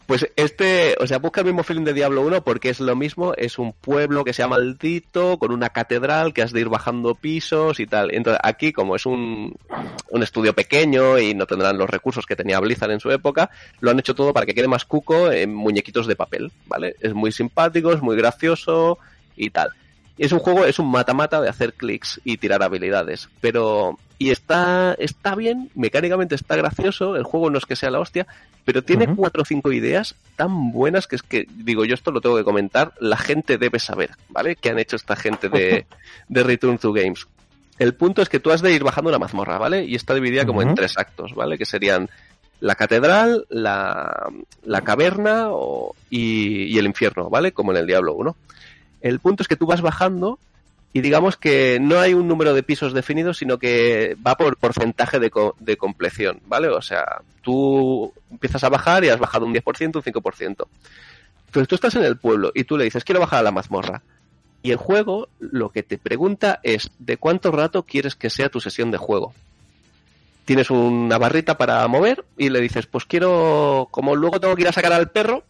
Pues este, o sea, busca el mismo feeling de Diablo 1 porque es lo mismo, es un pueblo que sea maldito, con una catedral que has de ir bajando pisos y tal. Entonces, aquí, como es un, un estudio pequeño y no tendrán los recursos que tenía Blizzard en su época, lo han hecho todo para que quede más cuco en muñequitos de papel, ¿vale? Es muy simpático, es muy gracioso y tal. Es un juego, es un mata-mata de hacer clics y tirar habilidades, pero y está está bien, mecánicamente está gracioso, el juego no es que sea la hostia, pero tiene cuatro o cinco ideas tan buenas que es que, digo, yo esto lo tengo que comentar, la gente debe saber, ¿vale? ¿Qué han hecho esta gente de, de Return to Games? El punto es que tú has de ir bajando una mazmorra, ¿vale? Y está dividida como en tres actos, ¿vale? Que serían la catedral, la, la caverna o- y, y el infierno, ¿vale? Como en el Diablo 1. El punto es que tú vas bajando y digamos que no hay un número de pisos definido, sino que va por porcentaje de, co- de compleción, ¿vale? O sea, tú empiezas a bajar y has bajado un 10%, un 5%. Entonces tú estás en el pueblo y tú le dices, quiero bajar a la mazmorra. Y el juego lo que te pregunta es, ¿de cuánto rato quieres que sea tu sesión de juego? Tienes una barrita para mover y le dices, pues quiero, como luego tengo que ir a sacar al perro,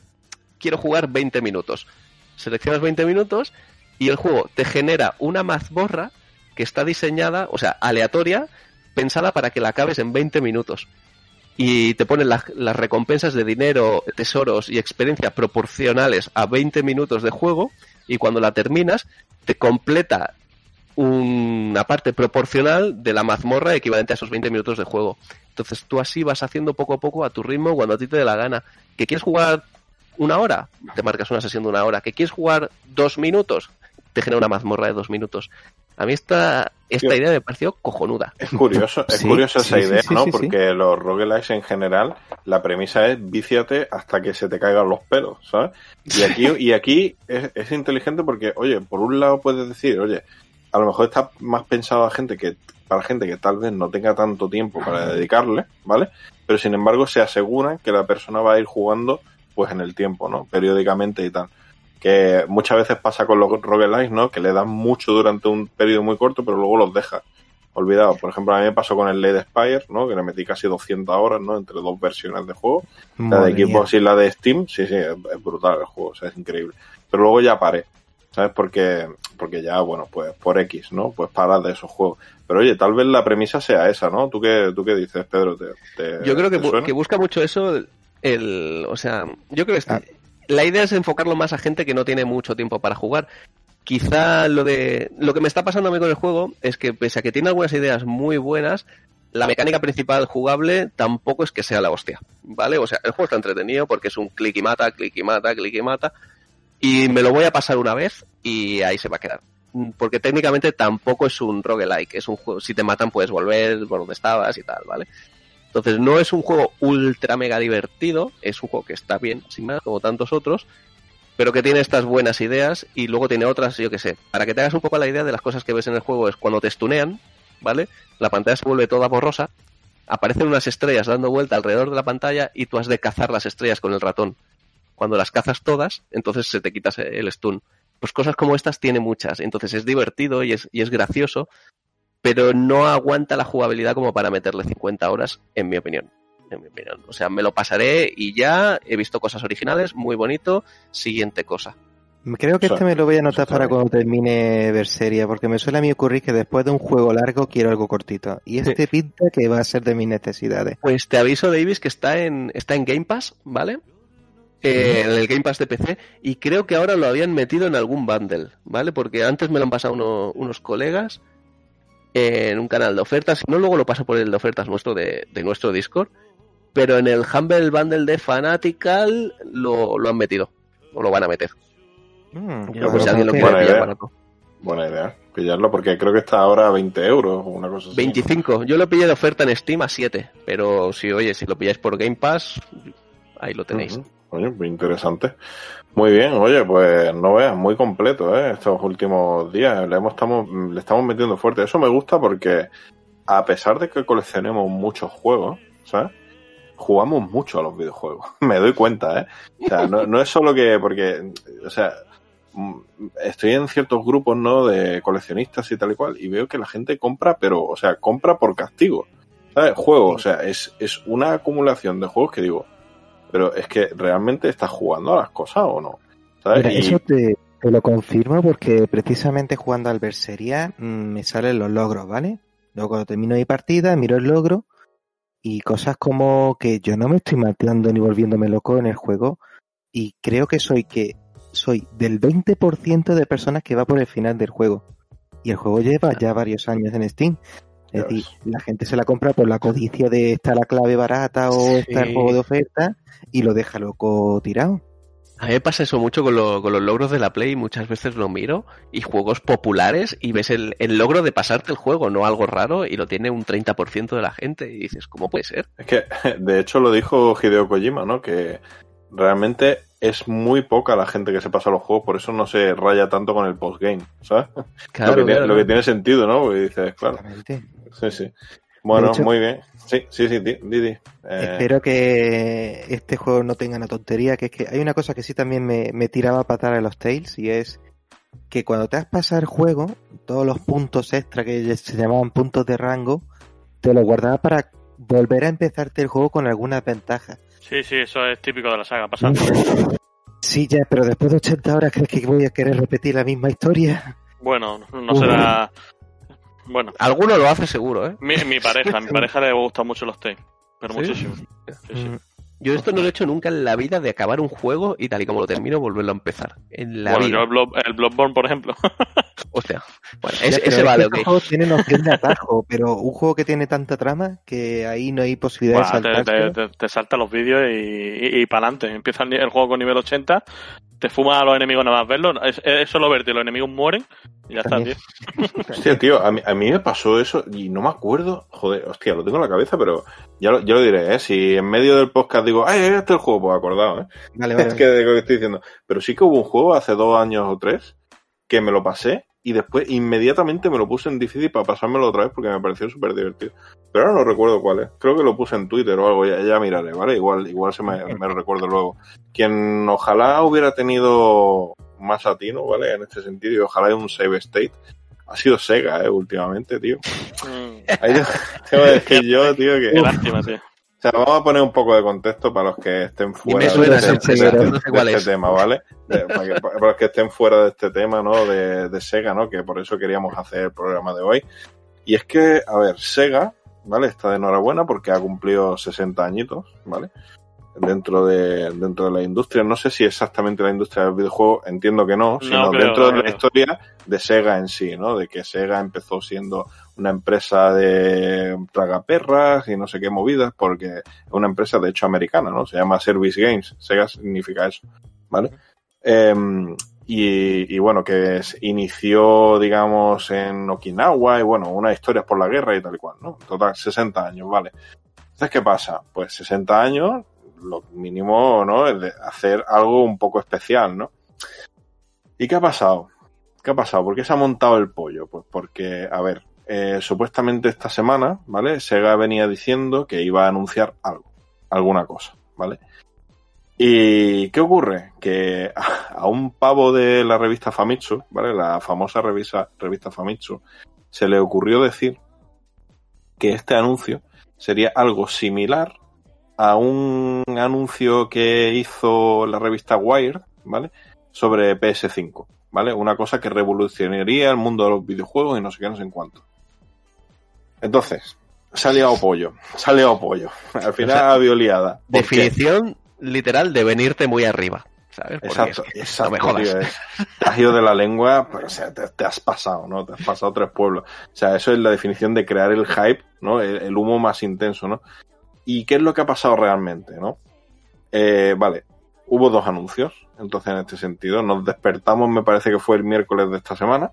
quiero jugar 20 minutos. Seleccionas 20 minutos y el juego te genera una mazmorra que está diseñada, o sea, aleatoria, pensada para que la acabes en 20 minutos. Y te ponen las, recompensas de dinero, tesoros y experiencia proporcionales a 20 minutos de juego y cuando la terminas te completa una parte proporcional de la mazmorra equivalente a esos 20 minutos de juego. Entonces tú así vas haciendo poco a poco a tu ritmo cuando a ti te dé la gana. ¿Que quieres jugar una hora? Te marcas una sesión de una hora. ¿Que quieres jugar dos minutos? Te genera una mazmorra de dos minutos. A mí esta, esta idea me pareció cojonuda. Es curioso, es Sí, curiosa esa sí, idea, sí, ¿no? Porque los roguelikes en general, la premisa es víciate hasta que se te caigan los pelos, ¿sabes? Y aquí, y aquí es, es inteligente porque, oye, por un lado puedes decir, oye, a lo mejor está más pensado a gente que, para gente que tal vez no tenga tanto tiempo para dedicarle, ¿vale? Pero sin embargo se aseguran que la persona va a ir jugando pues en el tiempo, ¿no? Periódicamente y tal. Que muchas veces pasa con los roguelikes, ¿no? Que le dan mucho durante un periodo muy corto, pero luego los deja olvidado. Por ejemplo, a mí me pasó con el Led Spire, ¿no? Que le metí casi 200 horas, ¿no? Entre dos versiones de juego. La de Xbox y la de Steam, sí, sí, es, brutal el juego, o sea, es increíble. Pero luego ya paré, ¿sabes? Porque, porque ya, bueno, pues por X, ¿no? Pues paras de esos juegos. Pero oye, tal vez la premisa sea esa, ¿no? ¿Tú qué, tú qué dices, Pedro? ¿Te, te- Yo creo que, te bu- suena? que busca mucho eso, el, o sea, yo creo que es- Ah. La idea es enfocarlo más a gente que no tiene mucho tiempo para jugar. Quizá lo de lo que me está pasando a mí con el juego es que pese a que tiene algunas ideas muy buenas, la mecánica principal jugable tampoco es que sea la hostia, ¿vale? O sea, el juego está entretenido porque es un clic y mata, clic y mata, clic y mata, y me lo voy a pasar una vez y ahí se va a quedar. Porque técnicamente tampoco es un roguelike, es un juego, si te matan puedes volver por donde estabas y tal, ¿vale? Entonces no es un juego ultra mega divertido, es un juego que está bien, sin más, como tantos otros, pero que tiene estas buenas ideas y luego tiene otras, yo que sé. Para que te hagas un poco la idea de las cosas que ves en el juego es cuando te stunean, ¿vale? La pantalla se vuelve toda borrosa, aparecen unas estrellas dando vuelta alrededor de la pantalla y tú has de cazar las estrellas con el ratón. Cuando las cazas todas, entonces se te quitas el stun. Pues cosas como estas tiene muchas, entonces es divertido y es, y es gracioso, pero no aguanta la jugabilidad como para meterle 50 horas, en mi opinión. En mi opinión. O sea, me lo pasaré y ya he visto cosas originales, muy bonito. Siguiente cosa. Creo que este me lo voy a anotar para bien. cuando termine Berseria, porque me suele a mí ocurrir que después de un juego largo quiero algo cortito. Y este pinta que va a ser de mis necesidades. Pues te aviso, Davis, que está en, está en Game Pass, ¿vale? Eh, en el Game Pass de PC y creo que ahora lo habían metido en algún bundle, ¿vale? Porque antes me lo han pasado uno- unos colegas eh, en un canal de ofertas, no luego lo paso por el de ofertas nuestro de, de nuestro Discord, pero en el Humble Bundle de Fanatical lo, lo han metido, o lo van a meter. Mm, Yo, pues si bueno, alguien lo que- quiere Buena pillar idea. barato. Buena idea, pillarlo, porque creo que está ahora a 20 euros o una cosa así. 25. Yo lo pillé de oferta en Steam a 7, pero si, oye, si lo pilláis por Game Pass, ahí lo tenéis. Oye, muy interesante. Muy bien, oye, pues no veas, muy completo, ¿eh? Estos últimos días le, hemos, estamos, le estamos metiendo fuerte. Eso me gusta porque, a pesar de que coleccionemos muchos juegos, ¿sabes? Jugamos mucho a los videojuegos. me doy cuenta, ¿eh? O sea, no, es solo que, porque, o sea, estoy en ciertos grupos, ¿no? De coleccionistas y tal y cual, y veo que la gente compra, pero, o sea, compra por castigo. ¿Sabes? Juegos, o sea, es, es una acumulación de juegos que digo, pero es que realmente estás jugando a las cosas o no. ¿Sabes? Mira, Y- eso te, te lo confirmo porque precisamente jugando al Berseria mm, me salen los logros, ¿vale? Luego cuando termino mi partida, miro el logro y cosas como que yo no me estoy matando ni volviéndome loco en el juego y creo que soy que soy del 20% de personas que va por el final del juego. Y el juego lleva ya varios años en Steam. Es Ya decir, ves. la gente se la compra por la codicia de esta la clave barata o está el Sí. juego de oferta y lo deja loco tirado. A mí me pasa eso mucho con, lo- con los logros de la Play, muchas veces lo miro y juegos populares y ves el, el logro de pasarte el juego, no algo raro, y lo tiene un 30% de la gente y dices, ¿cómo puede ser? Es que, de hecho, lo dijo Hideo Kojima, ¿no? Que realmente es muy poca la gente que se pasa los juegos, por eso no se raya tanto con el postgame, ¿sabes? Claro, lo, que tiene, claro. lo que tiene sentido, ¿no? Porque dices, claro, Exactamente. Sí, sí. Bueno, hecho- muy bien. Sí, sí, sí, di- Didi. Eh, Espero que este juego no tenga una tontería, que es que hay una cosa que sí también me, me tiraba a patar a los Tales y es que cuando te has pasado el juego, todos los puntos extra que se llamaban puntos de rango, te los guardaba para volver a empezarte el juego con algunas ventajas. Sí, sí, eso es típico de la saga. Pasa. Sí, ya, pero después de 80 horas, ¿crees que voy a querer repetir la misma historia? Bueno, no será. Bueno, Alguno lo hace seguro, ¿eh? mi, mi pareja, a mi pareja le gustan mucho los Tales. Pero ¿Sí? muchísimo. Sí, sí. Mm, Yo esto no lo he hecho nunca en la vida de acabar un juego y tal y como lo termino volverlo a empezar. En la Bueno, vida. yo el, el Bloodborne, por ejemplo. Hostia. Bueno, Ya, ese, es vale, estos juegos tienen opción de atajo, pero un juego que tiene tanta trama que ahí no hay posibilidad Buah, de te, saltarse. te, te- te salta los vídeos y, y, para adelante. Empieza el, el juego con nivel 80, te fuma a los enemigos nada más verlos. Es, es solo verte, los enemigos mueren y ya está, También. tío. Hostia, tío, a mí, a mí me pasó eso y no me acuerdo. Joder, hostia, lo tengo en la cabeza, pero ya lo, ya lo diré, ¿eh? Si en medio del podcast digo, ay, este es el juego, pues acordado, ¿eh? Vale, vale. Es que de lo que estoy diciendo. Pero sí que hubo un juego hace dos años o tres que me lo pasé y después inmediatamente me lo puse en difícil para pasármelo otra vez porque me pareció súper divertido. Pero ahora no recuerdo cuál es. Creo que lo puse en Twitter o algo, ya, ya miraré, ¿vale? Igual, igual se me, me recuerdo luego. Quien ojalá hubiera tenido más atino, ¿vale? En este sentido, y ojalá un save state. Ha sido Sega, ¿eh? Últimamente, tío. Mm, Ahí tengo que decir yo, tío, que... qué lástima, tío. O sea, vamos a poner un poco de contexto para los que estén fuera de, este- de- no sé de cuál este es. tema, ¿vale? De- para, que- para los que estén fuera de este tema, ¿no? De, de Sega, ¿no? Que por eso queríamos hacer el programa de hoy. Y es que, a ver, Sega, ¿vale? Está de enhorabuena porque ha cumplido 60 añitos, ¿vale? Dentro de, dentro de la industria. No sé si exactamente la industria del videojuego, entiendo que no, sino dentro no de la historia de Sega en sí, ¿no? De que Sega empezó siendo una empresa de tragaperras y no sé qué movidas, porque es una empresa de hecho americana, ¿no? Se llama Service Games. Sega significa eso, ¿vale? Em, y, y bueno, que es- inició, digamos, en Okinawa y bueno, unas historias por la guerra y tal y cual, ¿no? Total, 60 años, ¿vale? Entonces, ¿qué pasa? Pues 60 años, lo mínimo, ¿no? Es de hacer algo un poco especial, ¿no? ¿Y qué ha pasado? ¿Qué ha pasado? ¿Por qué se ha montado el pollo? Pues porque, a ver, eh, supuestamente esta semana, ¿vale? Sega venía diciendo que iba a anunciar algo, alguna cosa, ¿vale? ¿Y qué ocurre? Que a un pavo de la revista Famitsu, ¿vale? La famosa revista, revista Famitsu, se le ocurrió decir que este anuncio sería algo similar a un anuncio que hizo la revista Wired, ¿vale? Sobre PS5, ¿vale? Una cosa que revolucionaría el mundo de los videojuegos y no sé qué, no sé en cuánto. Entonces, se ha liado pollo, se ha liado pollo. Al final sea, ha habido liada. ¿Por qué? Definición literal de venirte muy arriba. ¿Sabes? Exacto, exacto. no me jodas. tío, es- te has ido de la lengua, pero o sea, te, te has pasado, ¿no? Te has pasado tres pueblos. O sea, eso es la definición de crear el hype, ¿no? El, el humo más intenso, ¿no? ¿Y qué es lo que ha pasado realmente, no? Eh, vale, hubo dos anuncios, entonces en este sentido nos despertamos, me parece que fue el miércoles de esta semana,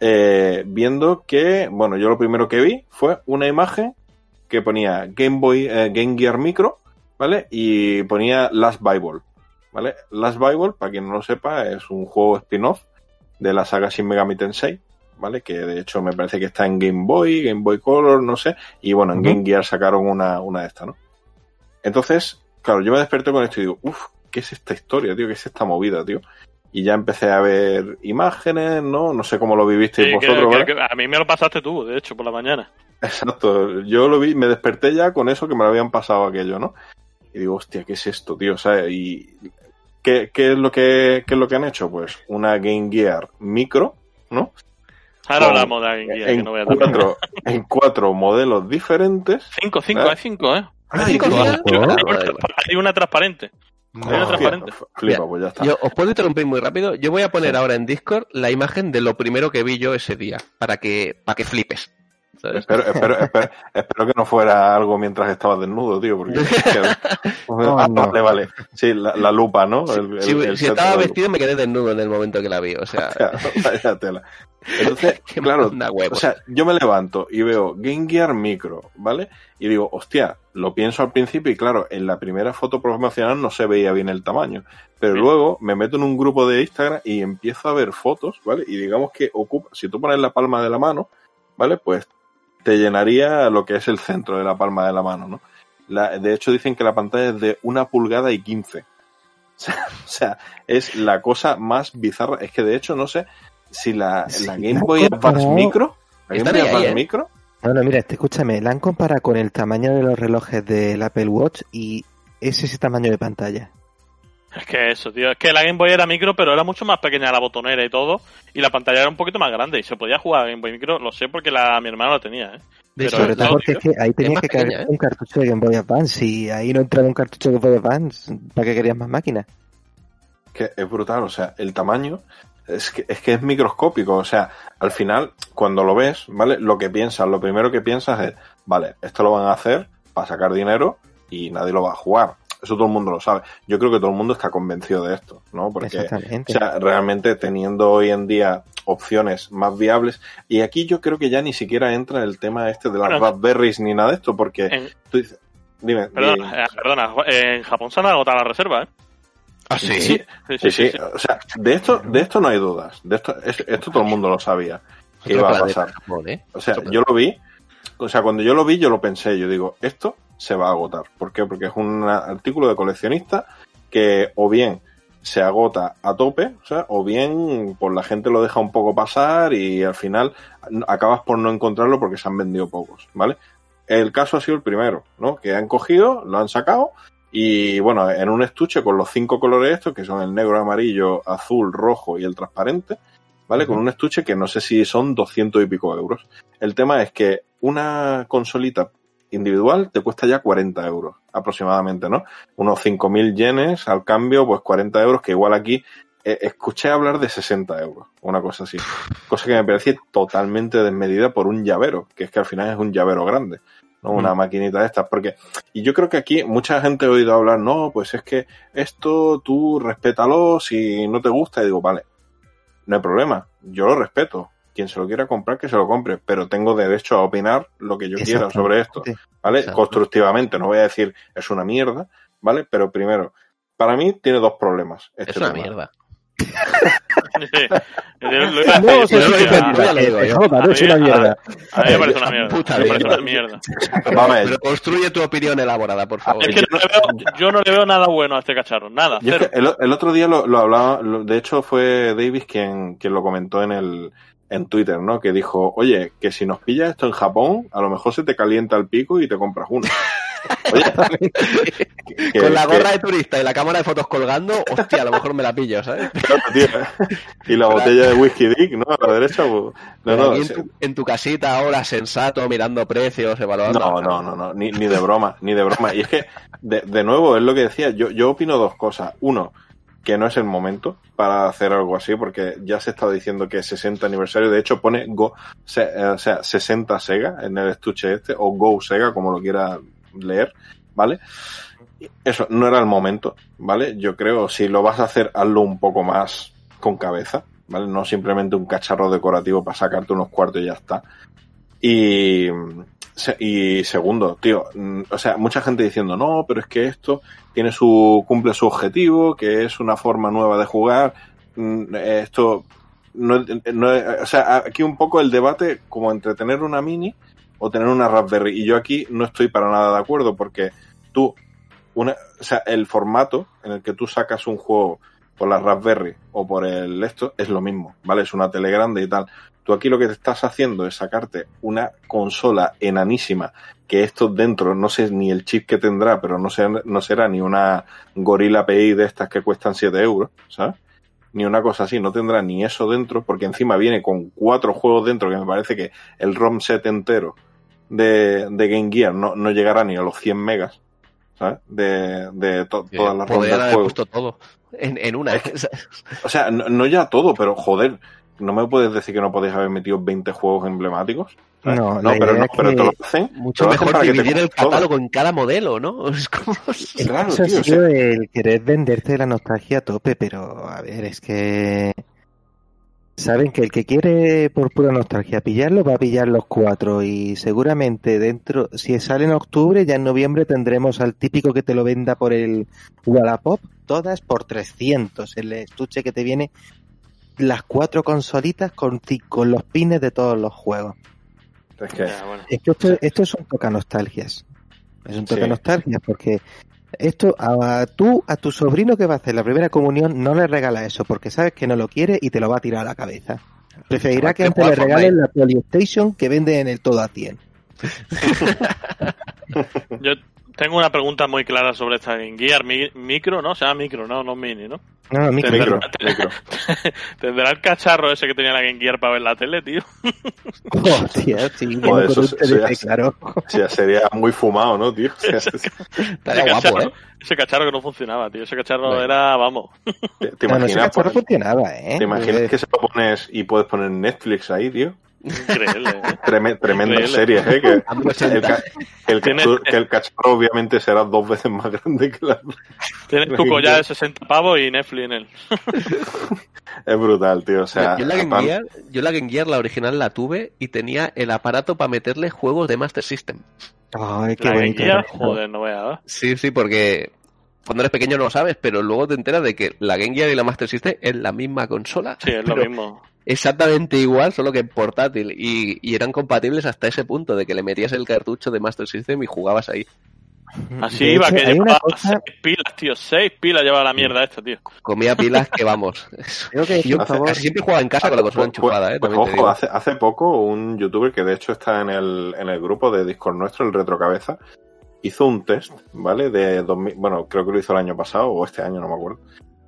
eh, viendo que, bueno, yo lo primero que vi fue una imagen que ponía Game Boy, eh, Game Gear Micro, ¿vale? Y ponía Last Bible, ¿vale? Last Bible, para quien no lo sepa, es un juego spin-off de la saga Shin Megami Tensei, ¿vale? Que de hecho me parece que está en Game Boy, Game Boy Color, no sé, y bueno, en. Game Gear sacaron una, una de estas, ¿no? Entonces, claro, yo me desperté con esto y digo, uff, ¿qué es esta historia, tío? ¿Qué es esta movida, tío? Y ya empecé a ver imágenes, ¿no? No sé cómo lo vivisteis Sí, que- vosotros, que- que a mí me lo pasaste tú, de hecho, por la mañana. Exacto, yo lo vi, me desperté ya con eso que me lo habían pasado aquello, ¿no? Y digo, hostia, ¿qué es esto, tío? O sea, y ¿qué, qué es lo que qué es lo que han hecho? Pues una Game Gear micro, ¿no? Ahora Con- hablamos de alguien que, que En no voy a cuatro, en cuatro modelos diferentes. Cinco, cinco, ¿Eh? hay cinco, ¿eh? Ah, cinco una, hay una transparente. Hostia, transparente. Flipa, pues ya está. Yo os puedo interrumpir muy rápido. Yo voy a poner Sí. ahora en Discord la imagen de lo primero que vi yo ese día, para que, para que flipes. ¿Sabes? Espero, espero, espero, espero que no fuera algo mientras estabas desnudo, tío, porque... Ah, no. Vale, vale. Sí, la, la lupa, ¿no? El- el- si el si set estaba vestido me quedé desnudo en el momento que la vi, o sea. Vaya tela. Entonces, claro. O sea, yo me levanto y veo Game Gear Micro, ¿vale? Y digo, hostia, lo pienso al principio y claro, en la primera foto promocional no se veía bien el tamaño. Pero Sí. luego me meto en un grupo de Instagram y empiezo a ver fotos, ¿vale? Y digamos que ocupa, si tú pones la palma de la mano, ¿vale? Pues te llenaría lo que es el centro de la palma de la mano, ¿no? La- de hecho dicen que la pantalla es de una pulgada y quince. O sea, o sea, es la cosa más bizarra. Es que de hecho no sé si la, Sí, la Game Boy Advance comparado- Micro, la Game Boy Advance ¿eh? Micro, Bueno, mira, este, escúchame, la han comparado con el tamaño de los relojes del Apple Watch y es ese tamaño de pantalla. Es que eso, tío. Es que la Game Boy era micro, pero era mucho más pequeña la botonera y todo. Y la pantalla era un poquito más grande. Y se podía jugar a Game Boy micro, lo sé porque la, mi hermano la tenía, ¿eh? De Pero Sobre todo no, porque es que ahí tenías que pequeña, cargar ¿eh? un cartucho de Game Boy Advance y ahí no entraba un cartucho de Game Boy Advance. ¿Para qué querías más máquinas? que es brutal, o sea, el tamaño es que, es que es microscópico, o sea, al final, cuando lo ves, ¿vale? Lo que piensas, lo primero que piensas es, vale, esto lo van a hacer para sacar dinero y nadie lo va a jugar. Eso todo el mundo lo sabe. Yo creo que todo el mundo está convencido de esto, ¿no? Porque, Exactamente. o sea, realmente teniendo hoy en día opciones más viables, y aquí yo creo que ya ni siquiera entra el tema este de las Bueno. Raspberries ni nada de esto, porque En- tú dices, dime, di- Perdona, eh, perdona, en Japón se han agotado la reserva, ¿eh? ¿Ah, sí, sí? Sí, Sí, sí, o sea, de esto, de esto no hay dudas. De esto, es- esto todo el mundo lo sabía que iba a pasar. ¿eh? O sea, yo lo vi, o sea, cuando yo lo vi, yo lo pensé, yo digo, esto se va a agotar. ¿Por qué? Porque es un artículo de coleccionista que o bien se agota a tope, o sea, o bien pues la gente lo deja un poco pasar y al final acabas por no encontrarlo porque se han vendido pocos, ¿vale? El caso ha sido el primero, ¿no? Que han cogido, lo han sacado y bueno, en un estuche con los cinco colores estos, que son el negro, amarillo, azul, rojo y el transparente, ¿vale? Con un estuche que no sé si son 200 y pico euros. El tema es que una consolita individual te cuesta ya 40 euros aproximadamente, ¿no? Unos 5.000 yenes al cambio, pues 40 euros, que igual aquí eh, escuché hablar de 60 euros, una cosa así. Cosa que me parece totalmente desmedida por un llavero, que es que al final es un llavero grande, ¿no? Una Mm. maquinita de estas, porque, y yo creo que aquí mucha gente ha oído hablar, no, pues es que esto tú respétalo si no te gusta, y digo, vale, no hay problema, yo lo respeto. Quien se lo quiera comprar, que se lo compre, pero tengo derecho a opinar lo que yo quiera sobre esto. ¿vale? Constructivamente, no voy a decir es una mierda, ¿vale? Pero primero, para mí tiene dos problemas. Este Es una tema. mierda. No, es una mierda. A mí me parece una mierda. Puta me parece mierda. una Pero construye tu opinión elaborada, por favor. Es que no le veo- yo no le veo nada bueno a este cacharro. Nada. es que el, el otro día lo, lo hablaba, lo- de hecho fue Davis quien, quien lo comentó en el en Twitter, ¿no? Que dijo, oye, que si nos pilla esto en Japón, a lo mejor se te calienta el pico y te compras uno. Oye, que- Con la que- gorra de turista y la cámara de fotos colgando, hostia, a lo mejor me la pillo, ¿sabes? claro, tío. y la botella de whisky dick, ¿no? A la derecha, pues, no, no, tu, en tu casita ahora, sensato, mirando precios, evaluando. No, no, no, no, ni, ni de broma, ni de broma. Y es que, de, de nuevo, es lo que decía, yo, yo opino dos cosas. Uno, que no es el momento para hacer algo así, porque ya se está diciendo que es 60 aniversario, de hecho pone Go, eh, o sea, 60 Sega en el estuche este, o Go Sega, como lo quiera leer, ¿vale? Eso, no era el momento, ¿vale? Yo creo, si lo vas a hacer, hazlo un poco más con cabeza, ¿vale? No simplemente un cacharro decorativo para sacarte unos cuartos y ya está. Y, y segundo, tío, mm, o sea, mucha gente diciendo, no, pero es que esto tiene su, cumple su objetivo, que es una forma nueva de jugar, mm, esto, no, no- o sea, aquí un poco el debate como entre tener una mini o tener una Raspberry, y yo aquí no estoy para nada de acuerdo, porque tú, una, o sea, el formato en el que tú sacas un juego por la Raspberry o por el esto es lo mismo, ¿vale? Es una tele grande y tal. Tú aquí lo que te estás haciendo es sacarte una consola enanísima, que esto dentro, no sé ni el chip que tendrá, pero no, será, no será ni una Gorilla PI de estas que cuestan 7 euros, ¿sabes? Ni una cosa así, no tendrá ni eso dentro, porque encima viene con cuatro juegos dentro, que me parece que el ROM set entero de, de Game Gear no, no llegará ni a los 100 megas, ¿sabes? De, de to- todas las Podrían del juego. puesto todo en, en una. O sea, no, no ya todo, pero joder, no me puedes decir que no podéis haber metido 20 juegos emblemáticos. ¿sabes? No, no pero no, es pero te lo hacen. Mucho te lo hacen mejor para que te dividir el catálogo en cada modelo, ¿no? Es como... Eso ha tío, o sido sea, el querer venderte la nostalgia a tope, pero a ver, es que saben que el que quiere por pura nostalgia pillarlo va a pillar los cuatro y seguramente dentro, si sale en octubre, ya en noviembre tendremos al típico que te lo venda por el Wallapop, todas por 300, el estuche que te viene las cuatro consolitas con, con los pines de todos los juegos. es que Ya, bueno. Es que esto, esto es un toca nostalgias. Es un toca Sí. nostalgias porque esto a, tú, a tu sobrino que va a hacer la primera comunión, no le regala eso porque sabes que no lo quiere y te lo va a tirar a la cabeza. Preferirá que antes le regalen la PlayStation que vende en el todo a 100. Yo, tengo una pregunta muy clara sobre esta Game Gear Mi- micro, ¿no? Se llama micro, no, no mini, ¿no? No, micro. Micro, Tendrá- micro. ¿Tendrá el cacharro ese que tenía la Game Gear para ver la tele, tío? Hostia, sí, con eso- eso ya sé. claro. O sea, sería muy fumado, ¿no, tío? O sea, Ese guapo, cacharro, ¿eh? ese cacharro que no funcionaba, tío. Ese cacharro Bueno. era, vamos. ¿Te, te No, no, ese imaginas, cacharro pues, funcionaba, ¿eh? ¿te imaginas que se lo pones y puedes poner Netflix ahí, tío? Increíble. ¿eh? Treme- tremendas Increíble. series, ¿eh? Que el, ca- que el cacharro obviamente será dos veces más grande que la... Tienes tu collar de 60 pavos y Netflix en él. Es brutal, tío. O sea, yo, la Game aparte- Gear, yo la Game Gear, la original, la tuve y tenía el aparato para meterle juegos de Master System. Ay, qué La Game bonito. Gear, joder, no veas. ¿eh? Sí, sí, porque cuando eres pequeño no lo sabes, pero luego te enteras de que la Game Gear y la Master System es la misma consola. Sí, es lo mismo. Exactamente igual, solo que en portátil. Y, y eran compatibles hasta ese punto, de que le metías el cartucho de Master System y jugabas ahí. Así De iba, hecho, que llevaba cosa, seis pilas, tío. Seis pilas llevaba la mierda esta, tío. Comía pilas que vamos. creo que Yo favor, casi siempre jugaba en casa con la consola Pues- enchufada, ¿eh? pues, te ojo, digo. hace, hace poco un youtuber que de hecho está en el, en el grupo de Discord nuestro, el Retrocabeza, hizo un test, ¿vale? De 2000, bueno, creo que lo hizo el año pasado o este año, no me acuerdo.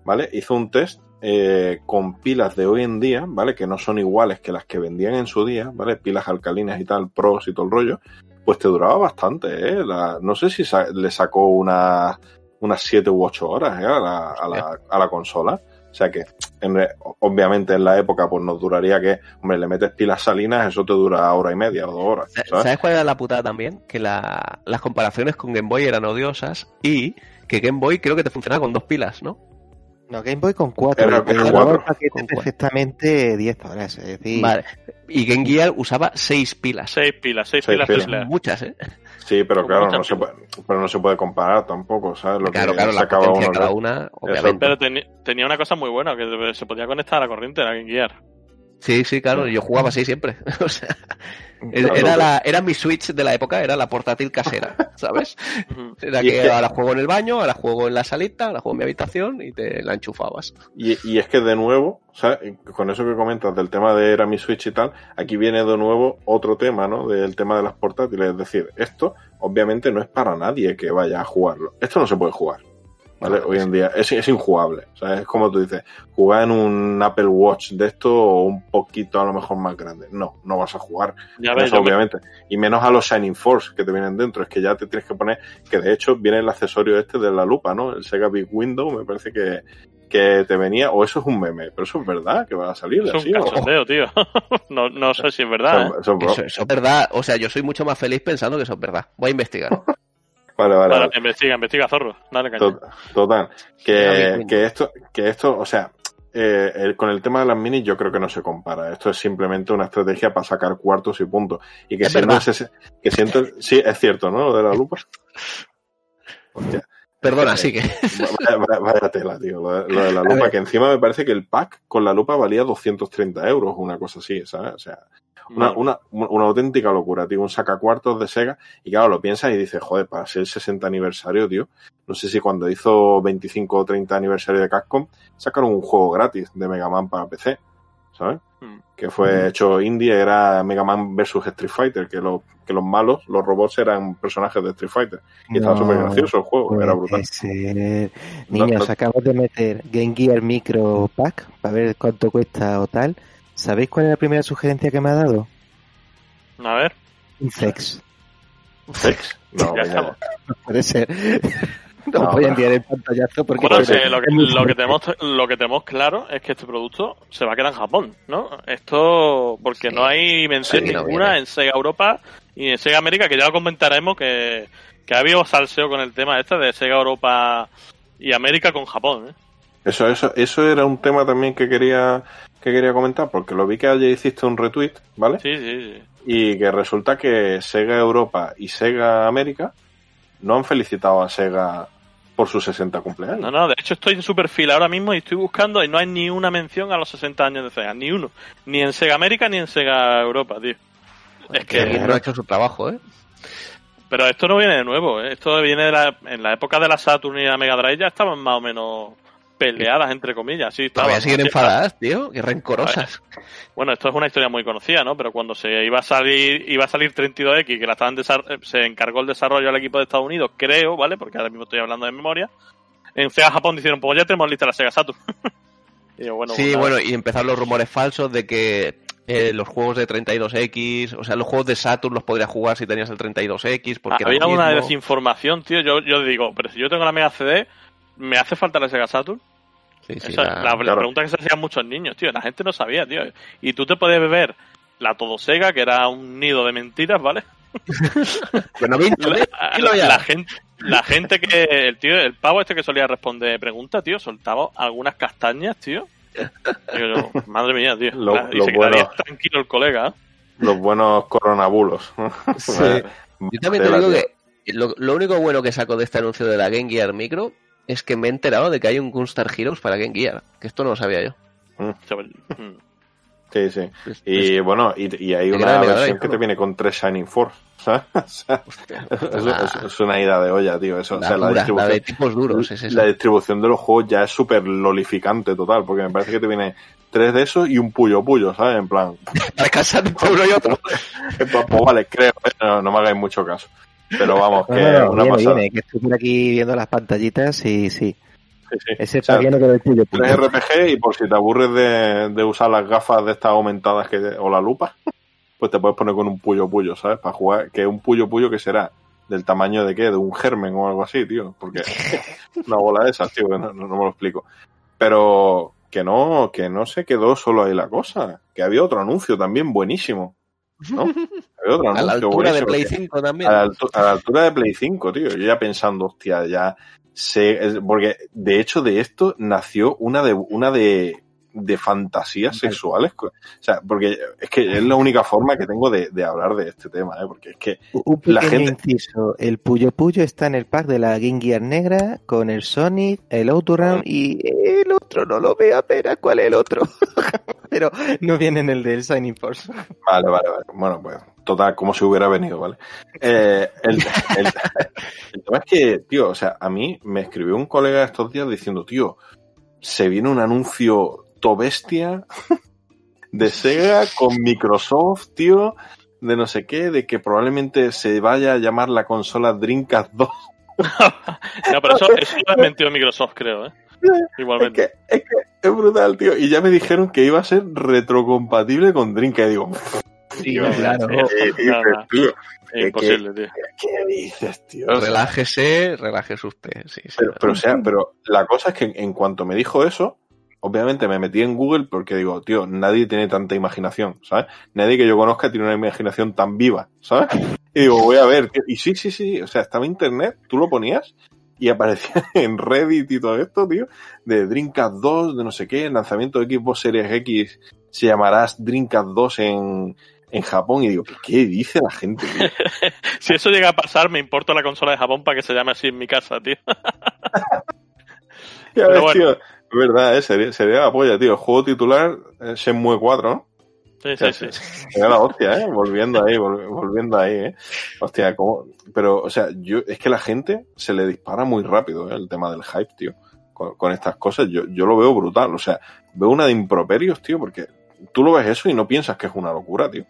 ¿Vale? Hizo un test eh, con pilas de hoy en día, ¿vale? Que no son iguales que las que vendían en su día, ¿vale? Pilas alcalinas y tal, pros y todo el rollo. Pues te duraba bastante, ¿eh? La- no sé si sa- le sacó unas unas 7 u 8 horas ¿eh? a, la, a, la, a la consola. O sea que, en obviamente en la época, pues nos duraría que, hombre, le metes pilas salinas, eso te dura hora y media o dos horas. Sa- ¿sabes? ¿Sabes cuál era la putada también? Que la- las comparaciones con Game Boy eran odiosas y que Game Boy creo que te funcionaba con dos pilas, ¿no? No, Game Boy con 4. Era- Te era duraba cuatro. el paquete Con perfectamente 10 horas. Es decir, Vale. Y Game Gear usaba seis pilas. Seis pilas, seis, Seis pilas pilas. triples. Muchas, ¿eh? Sí, pero claro, no se puede, pero no se puede comparar tampoco, ¿sabes? Lo claro, que claro, la sacaba potencia uno, cada una, obviamente. Pero teni- tenía una cosa muy buena, que se podía conectar a la corriente, la Game Gear. Sí, sí, claro, yo jugaba así siempre. o sea, Claro, era, la, era mi Switch de la época, era la portátil casera, ¿sabes? Era es que que- ahora juego en el baño, ahora juego en la salita, ahora juego en mi habitación y te la enchufabas. Y, y es que de nuevo, ¿sabes? con eso que comentas del tema de era mi Switch y tal, aquí viene de nuevo otro tema, ¿no? Del tema de las portátiles. Es decir, esto obviamente no es para nadie que vaya a jugarlo. Esto no se puede jugar. Hoy en día es, es injugable. O sea, es como tú dices, jugar en un Apple Watch de esto o un poquito a lo mejor más grande. No, no vas a jugar. Ya ves, Eso, me- obviamente. Y menos a los Shining Force que te vienen dentro. Es que ya te tienes que poner, que de hecho viene el accesorio este de la lupa, ¿no? El Sega Big Window, me parece que, que te venía, o eso es un meme, pero eso es verdad que va a salir es un así. o- cachondeo, tío. no, no sé si es verdad, ¿eh? Eso es verdad, o sea, yo soy mucho más feliz pensando que eso es verdad. Voy a investigar. Vale, vale, Vale, investiga, investiga, zorro. Dale caña. Tot- Total. Que, esto, que esto, o sea, eh, el- con el tema de las minis yo creo que no se compara. Esto es simplemente una estrategia para sacar cuartos y puntos. Y que Es siendo verdad. ese, que siento, sí, es cierto, ¿no? Lo de la lupa. Hostia. Perdona, sigue. Vaya, vaya- vaya tela, tío. Lo de, lo de la lupa, que encima me parece que el pack con la lupa valía 230 euros, una cosa así, ¿sabes? O sea, una, una, una auténtica locura, tío. Un sacacuartos de Sega. Y claro, lo piensas y dices, joder, para ser el 60 aniversario, tío. No sé si cuando hizo 25 o 30 aniversario de Capcom, sacaron un juego gratis de Mega Man para PC, ¿sabes? Mm. Que fue hecho indie, era Mega Man vs Street Fighter, que, lo- que los malos, los robots eran personajes de Street Fighter. Y estaba súper gracioso el juego, era brutal. puede ser. Niños, no. acabamos de meter Game Gear Micro Pack para ver cuánto cuesta o tal. ¿Sabéis cuál es la primera sugerencia que me ha dado? A ver. Un sex. Sex. No puede ser. No, No, voy a no. enviar el pantallazo porque Bueno, puede que ser. lo, que, lo, tenemos, lo que tenemos claro es que este producto se va a quedar en Japón, ¿no? Esto, porque Sí. no hay mención no ninguna viene. en Sega Europa y en Sega América, que ya lo comentaremos, que, que ha habido salseo con el tema este de Sega Europa y América con Japón, ¿eh? Eso, eso, eso era un tema también que quería, que quería comentar, porque lo vi que ayer hiciste un retweet, ¿vale? Sí, sí, sí. Y que resulta que Sega Europa y Sega América no han felicitado a Sega por sus 60 cumpleaños. No, no, de hecho estoy en su perfil ahora mismo y estoy buscando y no hay ni una mención a los 60 años de Sega, ni uno. Ni en Sega América ni en Sega Europa, tío. Es Que que... no ha hecho su trabajo, ¿eh? Pero esto no viene de nuevo, ¿eh? esto viene de la, en la época de la Saturn y la Mega Drive ya estaban más o menos peleadas, entre comillas. Sí, Todavía estaban, siguen ¿no? enfadadas, tío. Qué rencorosas. Bueno, esto es una historia muy conocida, ¿no? Pero cuando se iba a salir iba a salir 32X, que la estaban se encargó el desarrollo al equipo de Estados Unidos, creo, ¿vale? Porque ahora mismo estoy hablando de memoria. En Sega Japón dijeron, pues ya tenemos lista la Sega Saturn. y yo, bueno, sí, pues bueno, y empezaron los rumores falsos de que eh, los juegos de 32X, o sea, los juegos de Saturn los podrías jugar si tenías el 32X, porque era había una desinformación, tío. Yo, yo digo, pero si yo tengo la Mega CD, ¿me hace falta la Sega Saturn? Sí, sí, Esa- la- la, la claro. pregunta que se hacían muchos niños, tío. La gente no sabía, tío. Y tú te podías beber la Todo Sega, que era un nido de mentiras, ¿vale? Pero no me interesa, La, la gente, la gente que el tío, el pavo este que solía responder preguntas, tío, soltaba algunas castañas, tío. Yo, madre mía, tío. Lo- y lo se quedaría bueno. tranquilo el colega. ¿eh? Los buenos coronabulos. Sí. Yo también te digo que lo, lo único bueno que saco de este anuncio de la Game Gear Micro es que me he enterado de que hay un Gunstar Heroes para Game Gear. Que esto no lo sabía yo. O sea, mm. Sí, sí. Y bueno, y, y hay De una versión que te viene con tres Shining Force. ¿sabes? O sea, es, es- es una ida de olla, tío. Eso, o la, sea, la, dura, la distribución, de tipos duros es la distribución de los juegos ya es súper lolificante total, porque me parece que te viene tres de esos y un puyo puyo, ¿sabes? En plan, Para casar entre uno y otro. pues, pues vale, creo, ¿eh? no, no me hagáis mucho caso. Pero vamos, que No, una viene, pasada. viene, que estoy por aquí viendo las pantallitas y sí. Sí, sí. Ese O sea, con el tuyo. Tres RPG y por si te aburres de, de usar las gafas de estas aumentadas que o la lupa, pues te puedes poner con un puyo puyo, ¿sabes? Para jugar, que un puyo puyo que será del tamaño de qué, de un germen o algo así, tío, porque una bola de esas, tío, que no, no- no me lo explico. Pero que no, que no se quedó solo ahí la cosa, que había otro anuncio también buenísimo, ¿no? Había otro A la altura de Play que- 5 también. a la, a la altura de Play 5, tío. Yo ya pensando, hostia, ya sé, porque de hecho de esto nació una de una de, de fantasías sexuales. O sea, porque es que es la única forma que tengo de, de hablar de este tema, ¿eh? Porque es que Un La gente- inciso. El Puyo Puyo está en el pack de la Game Gear negra con el Sonic, el Outrun y el otro no lo veo apenas cuál es el otro. Pero no viene en el del Signing Force. Vale, vale, vale. Bueno, pues total, como si hubiera venido, ¿vale? Eh, el, el- el tema es que, tío, o sea, a mí me escribió un colega estos días diciendo, tío, se viene un anuncio bestia de Sega con Microsoft, tío, de no sé qué, de que probablemente se vaya a llamar la consola Dreamcast 2. No, pero eso, eso lo ha mentido Microsoft, creo, ¿eh? Es Igualmente. que, es que es brutal, tío. Y ya me dijeron que iba a ser retrocompatible con Dreamcast. Y digo, Sí, tío, claro. imposible, tío. ¿Qué dices, tío? Relájese, relájese usted. Sí, sí. Pero, pero, o sea, pero la cosa es que en cuanto me dijo eso, obviamente me metí en Google porque digo, tío, nadie tiene tanta imaginación, ¿sabes? Nadie que yo conozca tiene una imaginación tan viva, ¿sabes? Y digo, voy a ver, tío. Y sí, sí, sí, o sea, estaba en internet, tú lo ponías y aparecía en Reddit y todo esto, tío, de Dreamcast 2, de no sé qué, el lanzamiento de Xbox Series X se llamará Dreamcast 2 en, en Japón y digo, ¿qué dice la gente, tío? Si eso llega a pasar, me importa la consola de Japón para que se llame así en mi casa, tío. Ya Pero ves, bueno. tío, es verdad, ¿eh? sería, sería la polla, tío. Juego titular, eh, Shenmue 4, ¿no? Sí, sí, sí. Sería la hostia, ¿eh? Volviendo ahí, vol- volviendo ahí, ¿eh? Hostia, ¿cómo? Pero, o sea, yo, es que la gente se le dispara muy rápido, ¿eh? El tema del hype, tío. Con, con estas cosas, yo, yo lo veo brutal. O sea, veo una de improperios, tío, porque tú lo ves eso y no piensas que es una locura, tío.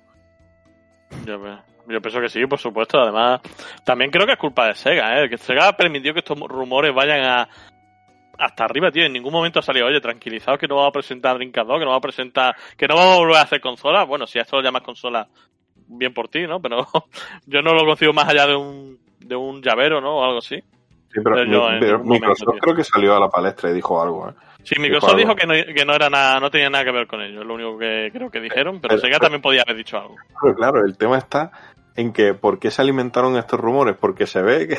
Yo, pe- yo pienso que sí, por supuesto. Además, también creo que es culpa de Sega, ¿eh? Que Sega permitió que estos rumores vayan a hasta arriba, tío. En ningún momento ha salido, oye, tranquilizados que no vamos a presentar 2, que no vamos a presentar, que no vamos a volver a hacer consolas. Bueno, si a esto lo llamas consola, bien por ti, ¿no? Pero yo no lo consigo más allá de un, de un llavero, ¿no? O algo así. Sí, pero, Pero yo pero momento, Microsoft creo que salió a la palestra y dijo algo, ¿eh? Sí, Dijo Microsoft algo. dijo que no, que no era nada, no tenía nada que ver con ello, es lo único que creo que dijeron, pero Pero- Sega también podía haber dicho algo. Pero claro, el tema está en que ¿por qué se alimentaron estos rumores? Porque se ve que...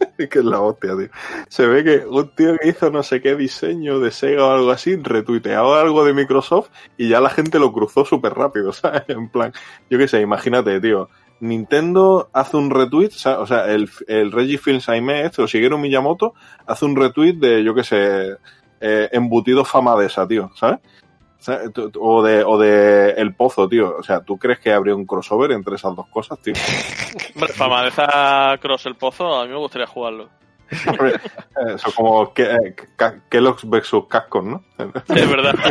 que es la hostia, tío. Se ve que un tío que hizo no sé qué diseño de Sega o algo así, retuiteaba algo de Microsoft y ya la gente lo cruzó súper rápido, ¿sabes? En plan, yo qué sé, imagínate, tío. Nintendo hace un retweet, o sea, el, el Reggie Fils-Aimé este, o Shigeru Miyamoto, hace un retweet de, yo qué sé, eh, embutido fama de esa, tío, ¿sabes? O de, o de El Pozo, tío. O sea, ¿tú crees que habría un crossover entre esas dos cosas, tío? Hombre, fama de esa Cross el Pozo, a mí me gustaría jugarlo. Eso es como que, eh, Ca- Kellogg's versus Cascos, ¿no? Es verdad.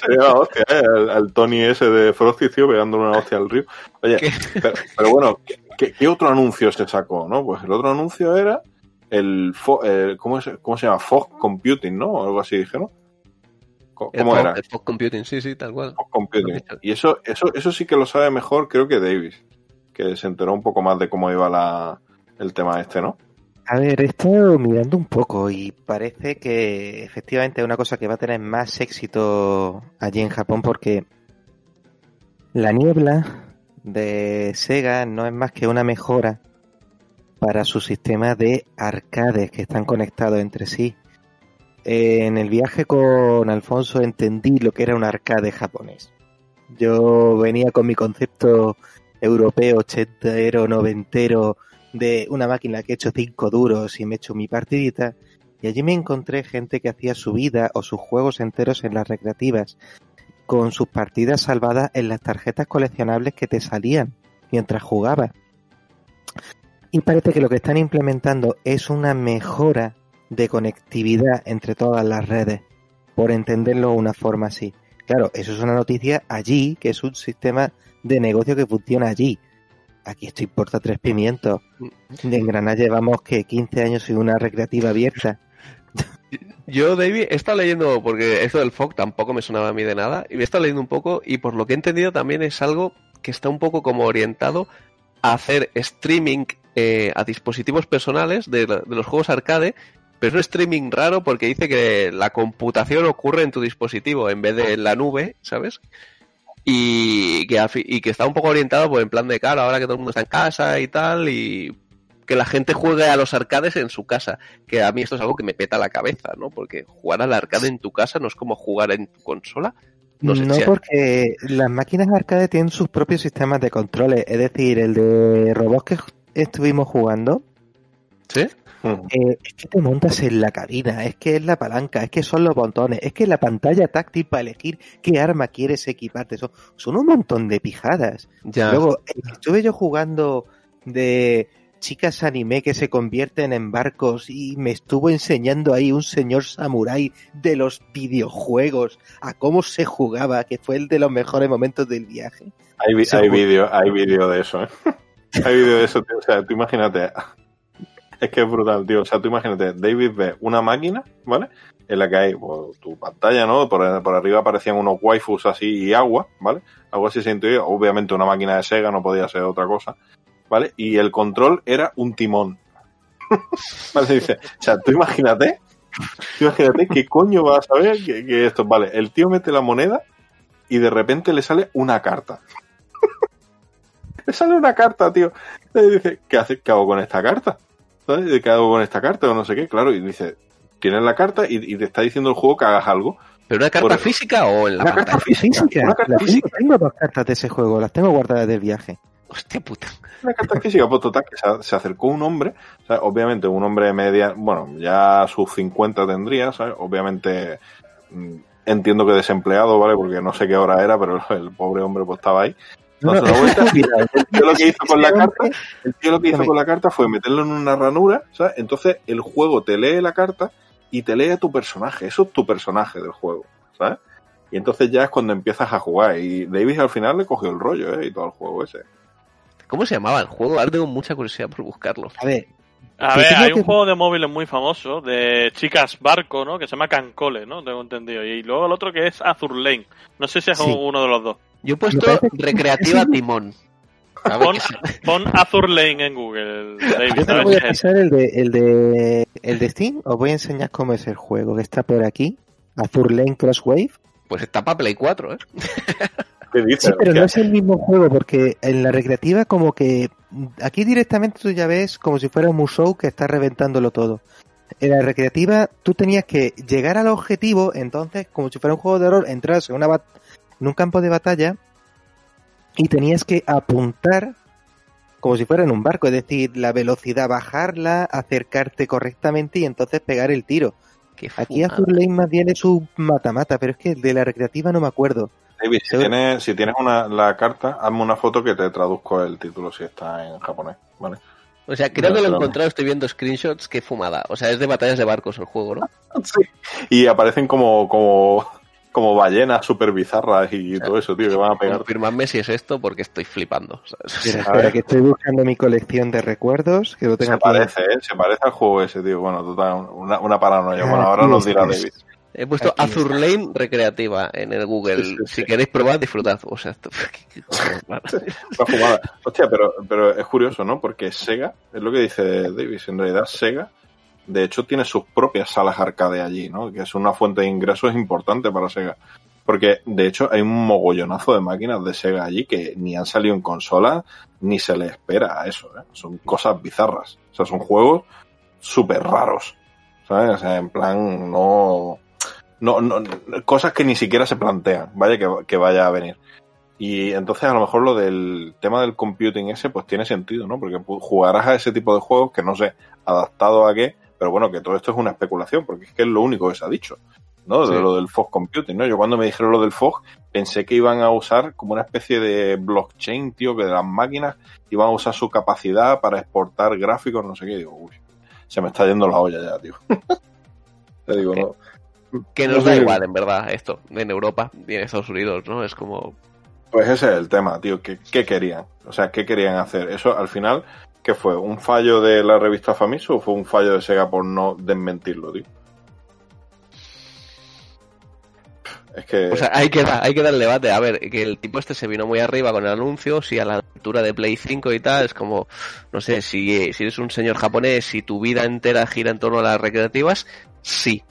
Sería la hostia, ¿eh? El, el Tony ese de Frosty, tío, pegándole una hostia al río. Oye, pero, pero bueno, ¿qué- ¿qué, qué otro anuncio se sacó, no? Pues el otro anuncio era el, Fo- el- ¿cómo, es- ¿cómo se llama? Fog Computing, ¿no? O algo así dijeron. El ¿Cómo fog- era? El fog computing, sí, sí, tal cual. Fog Computing. Y eso, eso, eso sí que lo sabe mejor, creo que Davis, que se enteró un poco más de cómo iba la, el tema este, ¿no? A ver, he estado mirando un poco y parece que efectivamente es una cosa que va a tener más éxito allí en Japón porque la niebla de Sega no es más que una mejora para su sistema de arcades que están conectados entre sí. Eh, En el viaje con Alfonso entendí lo que era un arcade japonés. Yo venía con mi concepto europeo, ochentero, noventero, de una máquina que he hecho cinco duros y me he hecho mi partidita. Y allí me encontré gente que hacía su vida o sus juegos enteros en las recreativas, con sus partidas salvadas en las tarjetas coleccionables que te salían mientras jugabas. Y parece que lo que están implementando es una mejora de conectividad entre todas las redes, por entenderlo de una forma así. Claro, eso es una noticia allí, que es un sistema de negocio que funciona allí. Aquí esto importa tres pimientos. En Granada llevamos que 15 años y una recreativa abierta. Yo, David, he estado leyendo, porque esto del fog tampoco me sonaba a mí de nada, y me he estado leyendo un poco, y por lo que he entendido también es algo que está un poco como orientado a hacer streaming eh, a dispositivos personales de, los juegos arcade, pero es un streaming raro porque dice que la computación ocurre en tu dispositivo en vez de en la nube, ¿sabes? Y que, y está un poco orientado pues, en plan de cara, ahora que todo el mundo está en casa y tal, y que la gente juegue a los arcades en su casa que a mí esto es algo que me peta la cabeza, ¿no? Porque jugar al arcade en tu casa no es como jugar en tu consola. No sé, si- porque las máquinas arcade tienen sus propios sistemas de controles. Es decir, el de robots que estuvimos jugando, ¿Sí? Eh, es que te montas en la cabina, es que es la palanca, es que son los botones, es que la pantalla táctil para elegir qué arma quieres equiparte. Son, son un montón de pijadas. Ya. Luego, eh, estuve yo jugando de chicas anime que se convierten en barcos y me estuvo enseñando ahí un señor samurái de los videojuegos a cómo se jugaba, que fue el de los mejores momentos del viaje. Hay, hay vídeo, hay vídeo de eso, ¿eh? Hay vídeo de eso, tío. O sea, tú imagínate. Es que es brutal, tío. O sea, tú imagínate, David ve una máquina, ¿vale? En la que hay pues, tu pantalla, ¿no? Por, arriba aparecían unos waifus así y agua, ¿vale? Algo así se intuía. Obviamente una máquina de Sega no podía ser otra cosa, ¿vale? Y el control era un timón. ¿Vale? O sea, tú imagínate, tú imagínate qué coño vas a saber que, que esto, vale, el tío mete la moneda y de repente le sale una carta. le sale una carta, tío. Y dice, ¿qué, hace, ¿qué hago con esta carta? ¿Sabes? ¿Qué hago con esta carta? O no sé qué. Claro, y dice, tienes la carta y, y te está diciendo el juego que hagas algo. ¿Pero una carta Por- física o en la Una carta física. Física, Una carta física. tengo dos cartas de ese juego, las tengo guardadas del viaje. Hostia puta. Una carta física, pues total, que se, se acercó un hombre, o sea, obviamente un hombre media, bueno, ya sus 50 tendría, ¿sabes? Obviamente mm, entiendo que desempleado, ¿vale? Porque no sé qué hora era, pero el pobre hombre pues estaba ahí. No, vuelta. El tío lo que hizo con la carta, el tío lo que hizo con la carta fue meterlo en una ranura, ¿sabes? Entonces el juego te lee la carta y te lee a tu personaje, eso es tu personaje del juego, ¿sabes? Y entonces ya es cuando empiezas a jugar. Y Davis al final le cogió el rollo, ¿eh? Y todo el juego ese. ¿Cómo se llamaba el juego? Ahora tengo mucha curiosidad por buscarlo. A ver, A ver, hay un juego de móviles muy famoso de chicas barco, ¿no? Que se llama Cancole, ¿no? Tengo entendido. Y luego el otro que es Azur Lane. No sé si es Sí. uno de los dos. Yo he puesto Recreativa. Timón. Pon, pon Azur Lane en Google, David. yo te voy a pasar el de, el de el de Steam, os voy a enseñar cómo es el juego, que está por aquí, Azur Lane Crosswave. Pues está para Play 4, ¿eh? Sí, pero no es el mismo juego, porque en la recreativa como que aquí directamente tú ya ves como si fuera un Musou que está reventándolo todo. En la recreativa tú tenías que llegar al objetivo, entonces como si fuera un juego de horror, entras en, una bat- en un campo de batalla y tenías que apuntar como si fuera en un barco, es decir, la velocidad bajarla, acercarte correctamente y entonces pegar el tiro. Qué Aquí. Azur Lane más bien es un mata-mata, pero es que de la recreativa no me acuerdo. David, si tienes, si tienes una, la carta, hazme una foto que te traduzco el título si está en japonés, ¿vale? O sea, creo No, que lo he encontrado, estoy viendo screenshots, qué fumada. O sea, es de batallas de barcos el juego, ¿no? Sí. Y aparecen como, como, como ballenas super bizarras y todo eso, tío, que van a pegar. Confirmadme si es esto porque estoy flipando. ¿sabes? O sea, Mira, A ver. espera, que estoy buscando mi colección de recuerdos, que lo tengo Se aquí. parece, ¿eh? Se parece al juego ese, tío. Bueno, total, una, una paranoia. Bueno, ahora nos dirá. David. he puesto Aquí Azur Lane recreativa en el Google. Sí, sí, si sí. queréis probar, disfrutad. O sea, esto... Hostia, pero, pero es curioso, ¿no? Porque Sega, es lo que dice Davis, en realidad Sega, de hecho, tiene sus propias salas arcade allí, ¿no? Que es una fuente de ingresos importante para Sega. Porque, de hecho, hay un mogollonazo de máquinas de Sega allí que ni han salido en consola, ni se le espera a eso, ¿eh? Son cosas bizarras. O sea, son juegos súper raros. ¿Sabes? O sea, en plan, no, no, no, cosas que ni siquiera se plantean, vaya que, que vaya a venir. Y entonces a lo mejor lo del tema del computing ese pues tiene sentido, ¿no? Porque jugarás a ese tipo de juegos que no sé, adaptado a qué, pero bueno, que todo esto es una especulación, porque es que es lo único que se ha dicho, ¿no? De Sí. lo del fog computing, ¿no? Yo cuando me dijeron lo del fog, pensé que iban a usar como una especie de blockchain, tío, que de las máquinas iban a usar su capacidad para exportar gráficos, no sé qué, y digo, uy, se me está yendo la olla ya, tío. Te digo, no. Que No nos da igual, en verdad, esto. En Europa y en Estados Unidos, ¿no? Es como... Pues ese es el tema, tío. ¿Qué, qué querían? O sea, ¿qué querían hacer? Eso al final, ¿qué fue? ¿Un fallo de la revista Famitsu o fue un fallo de Sega por no desmentirlo, tío? Es que. O sea, hay que, dar, hay que dar el debate. A ver, que el tipo este se vino muy arriba con el anuncio, si a la altura de Play 5 y tal, es como, no sé, si, si eres un señor japonés, si tu vida entera gira en torno a las recreativas, sí.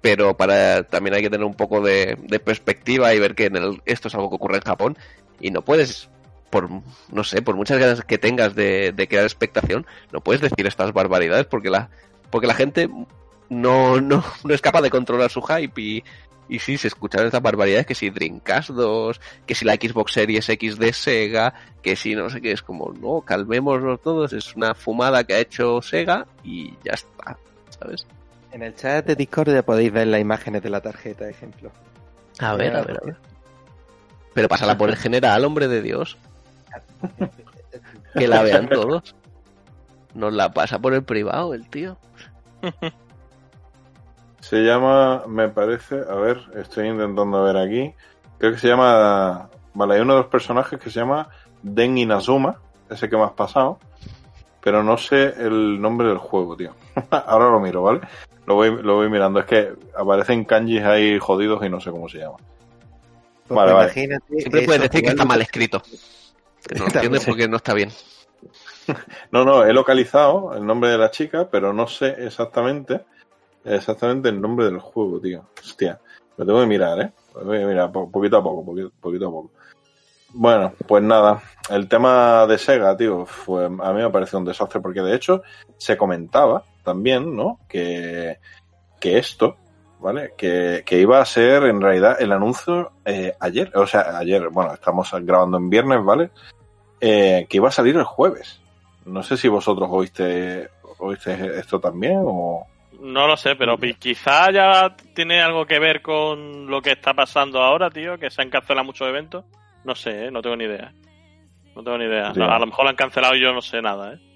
Pero para también hay que tener un poco de, de perspectiva y ver que en el- esto es algo que ocurre en Japón y no puedes, por, no sé, por muchas ganas que tengas de, de crear expectación, no puedes decir estas barbaridades porque la, porque la gente no, no, no es capaz de controlar su hype y, y sí, se escucharon estas barbaridades, que si Dreamcast 2, que si la Xbox Series X de Sega, que si no sé qué, es como, no, calmémonos todos, es una fumada que ha hecho Sega y ya está, ¿sabes? En el chat de Discord ya podéis ver las imágenes de la tarjeta, ejemplo. A ver, a ver, a ver. Pero pásala por el general, hombre de Dios. Que la vean todos. Nos la pasa por el privado, el tío. Se llama, me parece, a ver, estoy intentando ver aquí. Creo que se llama. Vale, hay uno de los personajes que se llama Den Inazuma, ese que me has pasado. Pero no sé el nombre del juego, tío. Ahora lo miro, ¿vale? Lo voy, lo voy mirando. Es que aparecen kanjis ahí jodidos y no sé cómo se llama. Pues Vale, vale. imagínate Siempre puedes decir que está mal escrito. Que no lo entiendes porque no está bien. No, no, he localizado el nombre de la chica, pero no sé exactamente exactamente el nombre del juego, tío. Hostia, lo tengo que mirar, ¿eh? Lo tengo que mirar po- poquito a poco, poquito, poquito a poco. Bueno, pues nada, el tema de Sega, tío, fue, a mí me pareció un desastre porque de hecho se comentaba también, ¿no? Que, que esto, ¿vale? Que, que iba a ser en realidad el anuncio eh, ayer, o sea, ayer, bueno, estamos grabando en viernes, ¿vale? Eh, que iba a salir el jueves. No sé si vosotros oíste, oíste esto también o... No lo sé, pero quizá ya tiene algo que ver con lo que está pasando ahora, tío, que se han cancelado muchos eventos. No sé, ¿eh? no tengo ni idea. No tengo ni idea. Sí. No, a lo mejor lo han cancelado y yo no sé nada, ¿eh?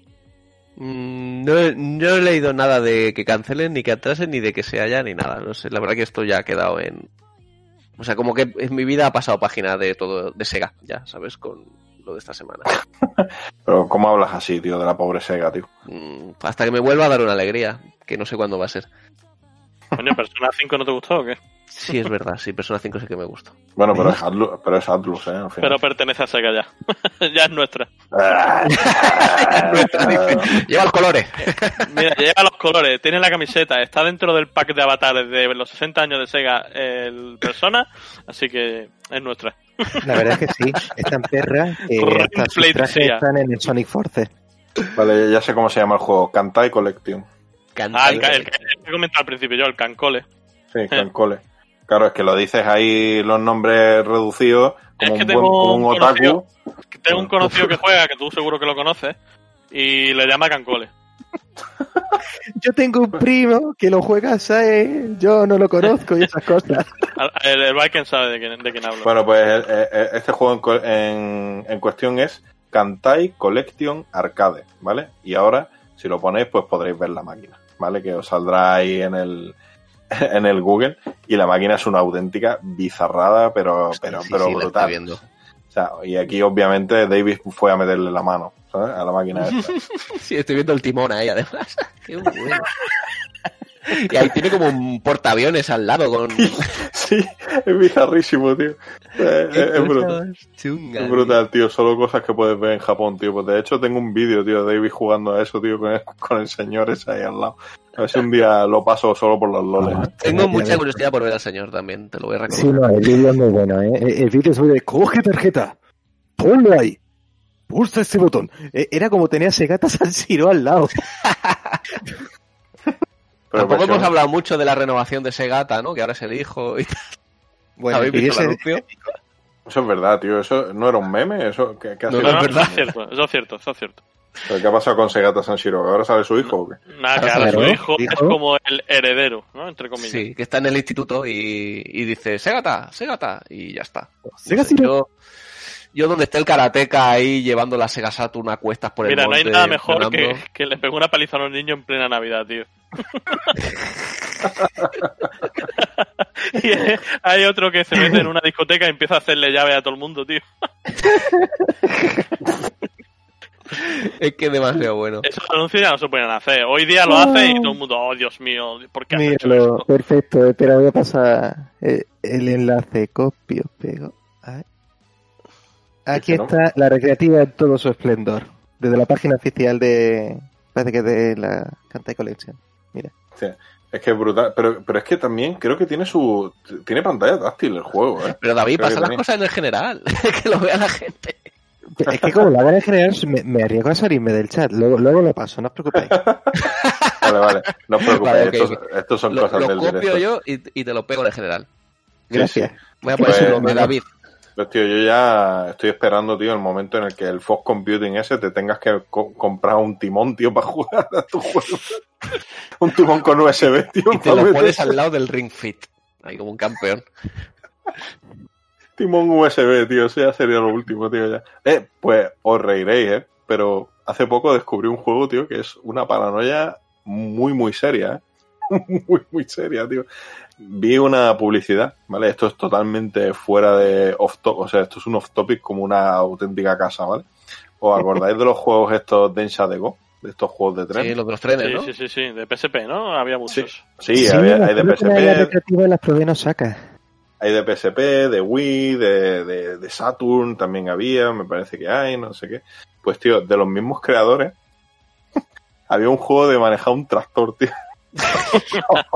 Mm, No, he- no he leído nada de que cancelen, ni que atrasen, ni de que se haya, ni nada. No sé, la verdad que esto ya ha quedado en... O sea, como que en mi vida ha pasado página de todo, de Sega, ya, ¿sabes? Con lo de esta semana. Pero ¿cómo hablas así, tío, de la pobre Sega, tío? Mm, Hasta que me vuelva a dar una alegría, que no sé cuándo va a ser. Coño, Persona 5 no te gustó o qué? Sí, es verdad, sí, Persona 5 sí que me gusta. Bueno, pero es Atlus, pero es Atlus, ¿eh? Al final. Pero pertenece a Sega ya. ya es nuestra. Lleva los colores. Mira, lleva los colores, tiene la camiseta, está dentro del pack de avatares de los 60 años de Sega el Persona, así que es nuestra. La verdad es que sí, es tan perra que hasta sus trajes están en el Sonic Force. Vale, ya sé cómo se llama el juego. Kantai Collection. Ah, el, que he comentado al principio yo, el Cancole. Sí, Cancole. Claro, es que lo dices ahí los nombres reducidos como, Es que un, buen, tengo como un un otaku. Tengo un conocido que juega, que tú seguro que lo conoces, y le llama Cancole. Yo tengo un primo que lo juega SAE, yo no lo conozco y esas cosas. El, el Viking sabe de quién, de quién hablo. Bueno, pues este juego en- en cuestión es Kantai Collection Arcade, ¿vale? Y ahora, si lo ponéis, pues podréis ver la máquina, ¿vale? Que os saldrá ahí en el, en el Google y la máquina es una auténtica bizarrada, pero, pero, Sí, pero sí, brutal. viendo. O sea, y aquí obviamente David fue a meterle la mano, ¿sabes? A la máquina esta. Sí, estoy viendo el timón ahí, además. Qué bueno. Y ahí tiene como un portaaviones al lado con... Sí, es bizarrísimo, tío. Eh, Qué Es, es brutal. Es brutal, tío. Solo cosas que puedes ver en Japón, tío. Pues de hecho tengo un vídeo, tío, de David jugando a eso, tío, con el, con el señor ese ahí al lado. A ver si un día lo paso solo por los loles. ¿eh? Tengo mucha curiosidad por ver al señor también, te lo voy a Sí, recomendar. no, el vídeo es muy bueno, ¿eh? El vídeo es muy de, coge tarjeta, ponlo ahí, pulsa este botón. Eh, Era como tener a Segata San Siro al lado. Pero Tampoco versión- hemos hablado mucho de la renovación de Segata, ¿no? Que ahora es el hijo y tal. Bueno, ¿Habéis visto el ese- anuncio? Eso es verdad, tío. Eso no era un meme. Eso, ¿qué, qué ha No, sido? No, no, es verdad. eso es cierto, eso es cierto, eso es cierto. ¿Pero ¿Qué ha pasado con Segata Sanshiro? ¿Que ahora sale su hijo o qué? Nada, que Ah, ahora su hijo es como el heredero, ¿no? Entre comillas. Sí, que está en el instituto y, y dice, Segata, Segata, y ya está. Sega No sé, Siro. yo, yo donde esté el karateca ahí llevando la Sega Saturn a cuestas por el Mira, no hay nada mejor que, que le pegue una paliza a los niños en plena Navidad, tío. y hay otro que se mete en una discoteca y empieza a hacerle llave a todo el mundo, tío. Es que es demasiado bueno. Esos anuncios ya no se pueden hacer. Hoy día lo hacen y todo el mundo, oh Dios mío, ¿por qué has hecho Míralo, esto? perfecto. Espera, voy a pasar eh, el enlace. Copio, pego. Ahí. Aquí Es que no. está la recreativa en todo su esplendor. Desde la página oficial de. Parece que de la Kantai Collection. Es que es brutal. Pero, pero es que también creo que tiene su. Tiene pantalla táctil el juego, ¿eh? Pero David, Creo que pasa las tenía. cosas en el general, que lo vea la gente. Es que como lo hagan en general, me, me arriesgo a salirme del chat. Luego, luego lo paso, no os preocupéis. Vale, vale. No os preocupéis. Vale, estos, ok. estos son Lo, cosas lo del copio directo. yo y, y te lo pego en el general. Gracias. Voy a poner Pues, su nombre. David. Pues, tío, yo ya estoy esperando, tío, el momento en el que el Fox Computing ese te tengas que co- comprar un timón, tío, para jugar a tu juego. un timón con USB, tío. Y te lo pones al lado del Ring Fit. Ahí como un campeón. Timón USB, tío, eso ya sería lo último, tío, ya. Eh, pues os reiréis, eh, pero hace poco descubrí un juego, tío, que es una paranoia muy, muy seria, eh. Muy, muy seria, tío. Vi una publicidad, ¿vale? Esto es totalmente fuera de off topic, o sea, esto es un off topic como una auténtica casa, ¿vale? ¿Os acordáis de los juegos estos Densha de Go? De estos juegos de tren. Sí, los de los trenes, Sí, ¿no? sí, sí, sí, de PSP, ¿no? Había muchos. Sí, había- hay de PSP, en las probé en Osaka. hay de PSP, de Wii, de, de, de Saturn también había, me parece que hay, no sé qué. Pues, tío, de los mismos creadores, había un juego de manejar un tractor, tío.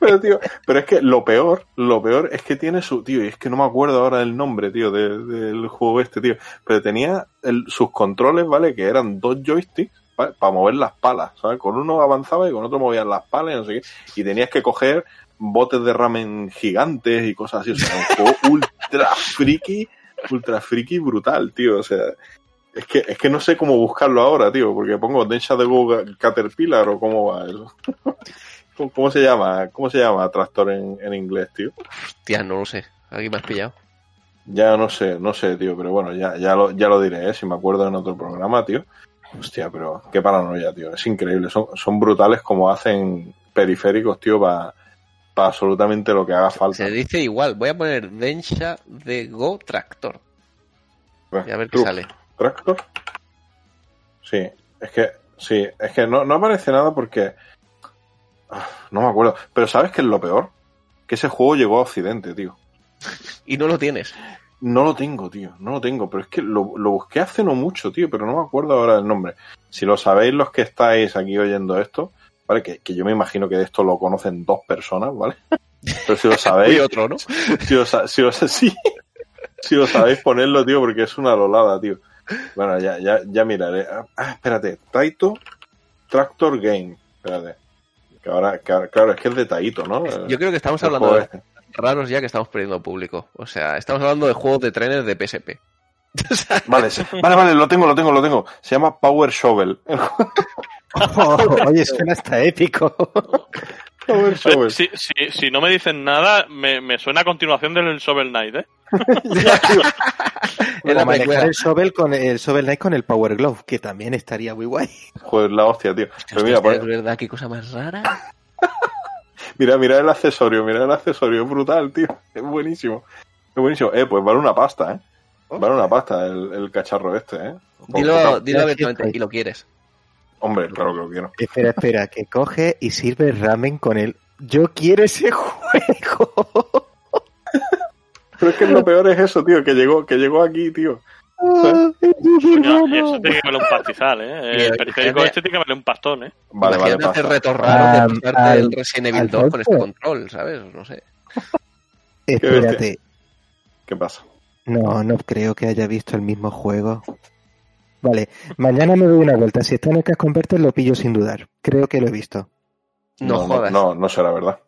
Pero, tío, pero es que lo peor, lo peor es que tiene su, tío, y es que no me acuerdo ahora del nombre, tío, de- del juego este, tío. Pero tenía el- sus controles, ¿vale? Que eran dos joysticks, ¿vale? Para mover las palas, ¿sabes? Con uno avanzaba y con otro movían las palas y. Y tenías que coger botes de ramen gigantes y cosas así. O sea, un juego ultra friki, ultra friki brutal, tío. O sea, es que, es que no sé cómo buscarlo ahora, tío, porque pongo Densha de Go Caterpillar o cómo va eso. ¿Cómo, se llama? ¿Cómo se llama tractor en, en inglés, tío? Hostia, no lo sé. Aquí me has pillado. Ya no sé, no sé, tío, pero bueno, ya, ya, lo, ya lo diré, ¿eh? si me acuerdo en otro programa, tío. Hostia, pero qué paranoia, tío. Es increíble. Son, son brutales como hacen periféricos, tío, para absolutamente lo que haga falta. Se dice igual. Voy a poner Densha de Go Tractor. Y a ver qué sale. ¿Tractor? Sí, es que, sí, es que no, no aparece nada porque. ah, No me acuerdo. Pero ¿sabes qué es lo peor? Que ese juego llegó a Occidente, tío. Y no lo tienes. No lo tengo, tío, no lo tengo, pero es que lo, lo busqué hace no mucho, tío, pero no me acuerdo ahora del nombre. Si lo sabéis los que estáis aquí oyendo esto, ¿vale? Que, que yo me imagino que de esto lo conocen dos personas, ¿vale? Pero si lo Y sabéis, otro, ¿no? si lo, sa- si sí, si lo sabéis ponerlo, tío, porque es una lolada, tío. Bueno, ya, ya, ya miraré. Ah, espérate, Taito Tractor Game, espérate. Que ahora, que ahora- claro, es que es de Taito, ¿no? Yo creo que estamos El hablando de este. raros ya que estamos perdiendo público. O sea, estamos hablando de juegos de trenes de PSP. Vale, vale, vale, lo tengo, lo tengo, lo tengo. Se llama Power Shovel. Oh, oye, suena hasta épico. Shovel. Si, si, si no me dicen nada, me, me suena a continuación del Shovel Knight, ¿eh? El Shovel con el Shovel Knight con el Power Glove, que también estaría muy guay. Joder, la hostia, tío. Pero Hostia, mira, pues, es verdad, qué cosa más rara. mira, mira el accesorio, mira el accesorio, es brutal, tío. Es buenísimo. Es buenísimo. Eh, pues vale una pasta, ¿eh? Vale una pasta el, el cacharro este, ¿eh? Por Dilo, dilo abiertamente y lo quieres. Hombre, claro que lo quiero. Espera, espera, que coge y sirve ramen con él. Yo quiero ese juego. Pero es que lo peor es eso, tío, que llegó, que llegó aquí, tío. Coño, y eso tiene que valer un pastizal, ¿eh? El el- periférico el- este tiene que valer un pastón, ¿eh? Vale, vale, Imagínate pasta. retos raros de Ah, pasarte al- el Resident Evil 2 con este control, ¿sabes? No sé. Espérate. ¿Qué pasa? No, no creo que haya visto el mismo juego. Vale, mañana me doy una vuelta. Si está en el Cash Converter lo pillo sin dudar. Creo que lo he visto. No, jodas. No, no será verdad.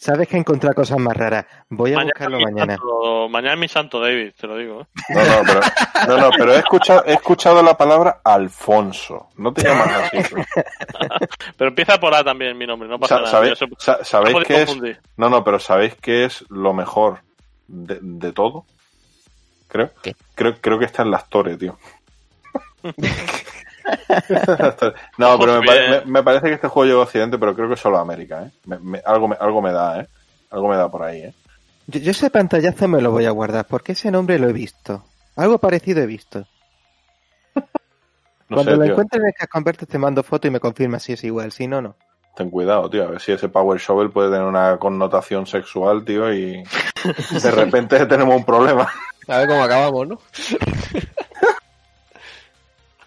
Sabes que he encontrado cosas más raras. Voy a Mañana, buscarlo mañana. santo- mañana es mi santo David, te lo digo. ¿eh? No, no, pero, no, no, pero he escuchado, he escuchado la palabra Alfonso. No te llamas así. Pero empieza por A también mi nombre, no pasa Sa- nada. ¿Sabéis, sa- no qué es? No, no, pero ¿sabéis qué es lo mejor de, de todo? Creo. ¿Qué? Creo, creo que está en las Torres, tío. No, pero me, pare- me- me parece que este juego llegó a Occidente, pero creo que solo a América, ¿eh? Me- me- algo, me, algo me da, ¿eh? Algo me da por ahí, ¿eh? Yo, yo ese pantallazo me lo voy a guardar porque ese nombre lo he visto. Algo parecido he visto. No Cuando sé, lo tío. encuentre en el Cash Converter te mando foto y me confirma si es igual. Si no, no. Ten cuidado, tío. A ver si ese Power Shovel puede tener una connotación sexual, tío, y de repente tenemos un problema. A ver cómo acabamos, ¿no?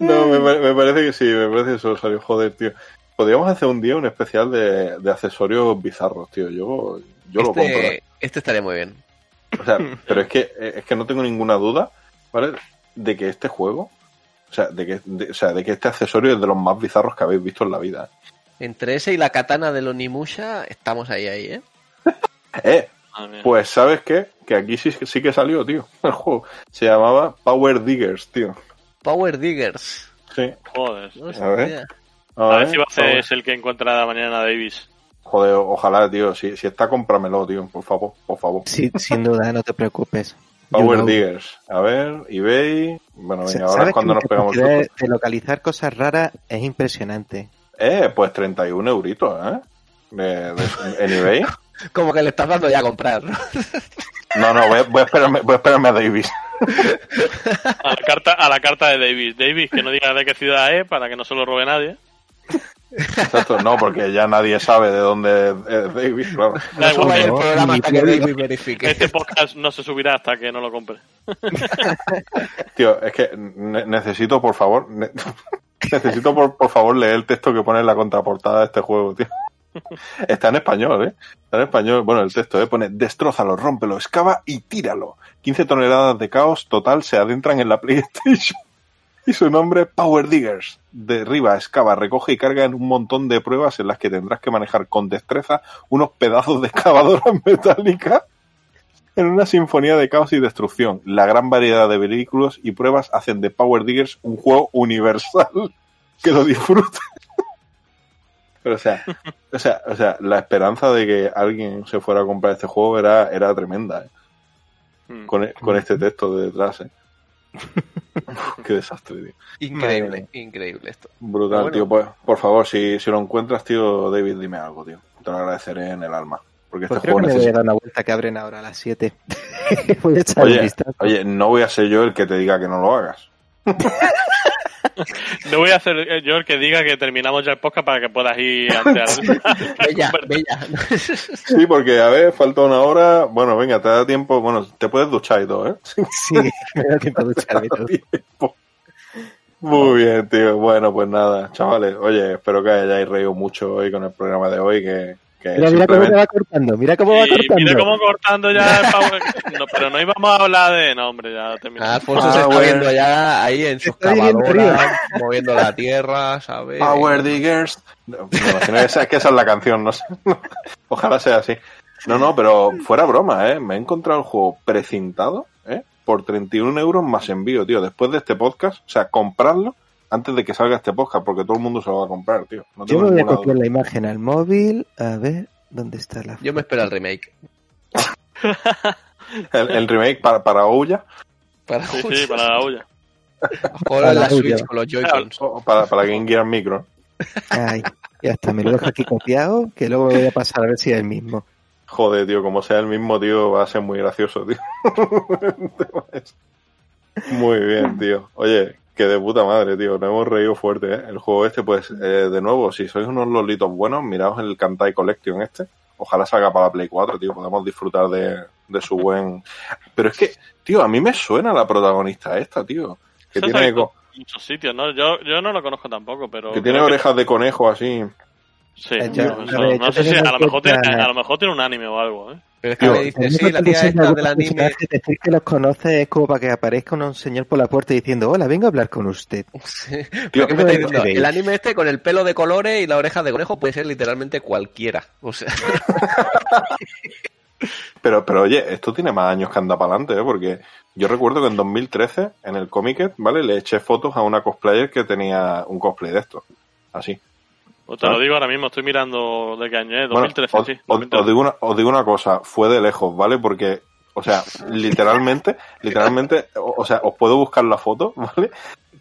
No, me, me parece que sí, me parece que eso salió joder, tío. Podríamos hacer un día un especial de, de accesorios bizarros, tío. Yo, yo lo compro. ¿eh? Este, este estaría muy bien. O sea, pero es que, eh, es que no tengo ninguna duda, ¿vale? De que este juego, o sea, de que, de- o sea, de que este accesorio es de los más bizarros que habéis visto en la vida. Entre ese y la katana de Onimusha, estamos ahí, ahí, ¿eh? Eh, mía. pues ¿sabes qué? Que aquí sí, sí que salió, tío. El juego se llamaba Power Diggers, tío. Power Diggers. Sí. Joder. No A ver. A ver si va a ser es el que encuentra mañana Davis. Joder, ojalá, tío. Si, si está, cómpramelo, tío. Por favor, por favor. Sí, sin duda, no te preocupes. Power You know. Diggers. A ver, eBay. Bueno, venga, ahora ¿Sabes es cuando nos pegamos de localizar cosas raras es impresionante. Eh, pues 31 euritos, ¿eh? De- de- en eBay. Como que le estás dando ya a comprar, ¿no? No, no, voy a, voy a esperarme, voy a esperarme a Davis. A la carta, a la carta de Davis. Davis, que no diga de qué ciudad es para que no se lo robe nadie. Exacto, no, porque ya nadie sabe de dónde es Davis, claro. Da No suba igual, el no, programa ni hasta que verifique. Este podcast no se subirá hasta que no lo compre. Tío, es que ne- necesito, por favor, ne- necesito, por, por favor, leer el texto que pone en la contraportada de este juego, tío. Está en español, ¿eh? Está en español. Bueno, el texto, ¿eh? Pone, destrózalo, rómpelo, excava y tíralo. 15 toneladas de caos total se adentran en la PlayStation. Y su nombre, Power Diggers. Derriba, excava, recoge y carga en un montón de pruebas en las que tendrás que manejar con destreza unos pedazos de excavadoras metálicas en una sinfonía de caos y destrucción. La gran variedad de vehículos y pruebas hacen de Power Diggers un juego universal. Que lo disfrutes. Pero, o sea, o sea, o sea, la esperanza de que alguien se fuera a comprar este juego era, era tremenda, ¿eh? Mm. con, con este texto de detrás, ¿eh? Qué desastre, tío. Increíble, increíble esto. Brutal, Bueno. tío. Pues, por favor, si, si lo encuentras, tío, David, dime algo, tío. Te lo agradeceré en el alma. Porque este Pues creo juego que me voy a necesita... dar una vuelta que abren ahora a las 7. voy a echar un Oye, oye, no voy a ser yo el que te diga que no lo hagas. No voy a hacer eh, yo el que diga que terminamos ya el podcast para que puedas ir antes Bella, bella. Sí, porque, a ver, falta una hora. Bueno, venga, te da tiempo. Bueno, te puedes duchar y todo, ¿eh? Sí, me da tiempo de ducharme y todo. Tiempo. Muy bien, tío. Bueno, pues nada, chavales. Oye, espero que hayáis reído mucho hoy con el programa de hoy. Que, que Mira, mira cómo va cortando, mira cómo va cortando. mira cómo cortando ya el Power... No, pero no íbamos a hablar de... No, hombre, ya terminamos. Ah, Alfonso Ah, se está viendo ya ahí en sus cavadoras, moviendo la tierra, ¿sabes? Power Diggers. No, me imagino que esa, que esa es la canción, no sé. Ojalá sea así. No, no, pero fuera broma, ¿eh? Me he encontrado el juego precintado, ¿eh? Por 31 euros más envío, tío. Después de este podcast, o sea, comprarlo antes de que salga este podcast, porque todo el mundo se lo va a comprar, tío. No Yo me voy a copiar la imagen al móvil. A ver, ¿dónde está la Yo me espero al remake. El, el remake para, para Ouya Para, Sí, sí, para la olla. jugar en la Para Switch Ouya. con los Joy-Cons. para, para Game Gear Micro. Ay, ya está, me lo dejo aquí copiado, que luego me voy a pasar a ver si es el mismo. Joder, tío, como sea el mismo, tío, va a ser muy gracioso, tío. muy bien, tío. Oye, que de puta madre, tío. Nos hemos reído fuerte, ¿eh? El juego este, pues, eh, de nuevo, si sois unos lolitos buenos, miraos el Kantai Collection este. Ojalá salga para la Play 4, tío. Podemos disfrutar de, de su buen... Pero es que, tío, a mí me suena la protagonista esta, tío. Que Eso tiene, muchos sitios, ¿no? Yo, yo no lo conozco tampoco, pero... que tiene orejas de conejo así. Sí, Eh, yo- no, ver, sé si a lo, mejor tiene, cuenta- a lo mejor tiene un anime o algo, ¿eh? Pero es que me dice, sí, la tía esta del anime. Decir que los conoces es como para que aparezca un señor por la puerta diciendo, hola, vengo a hablar con usted. Sí. Tío, Pero ¿qué me está diciendo? veis? El anime este con el pelo de colores y la oreja de conejo puede ser literalmente cualquiera. O sea, Pero, pero oye, esto tiene más años que anda para adelante, ¿eh? Porque yo recuerdo que en 2013, en el Comic, ¿vale? Le eché fotos a una cosplayer que tenía un cosplay de esto. Así. Pues te Ah. lo digo ahora mismo, estoy mirando de qué año es, Bueno, 2013, os, sí. os- 2013. os digo una, os digo una cosa, fue de lejos, ¿vale? Porque, o sea, literalmente, literalmente, o, o sea, os puedo buscar la foto, ¿vale?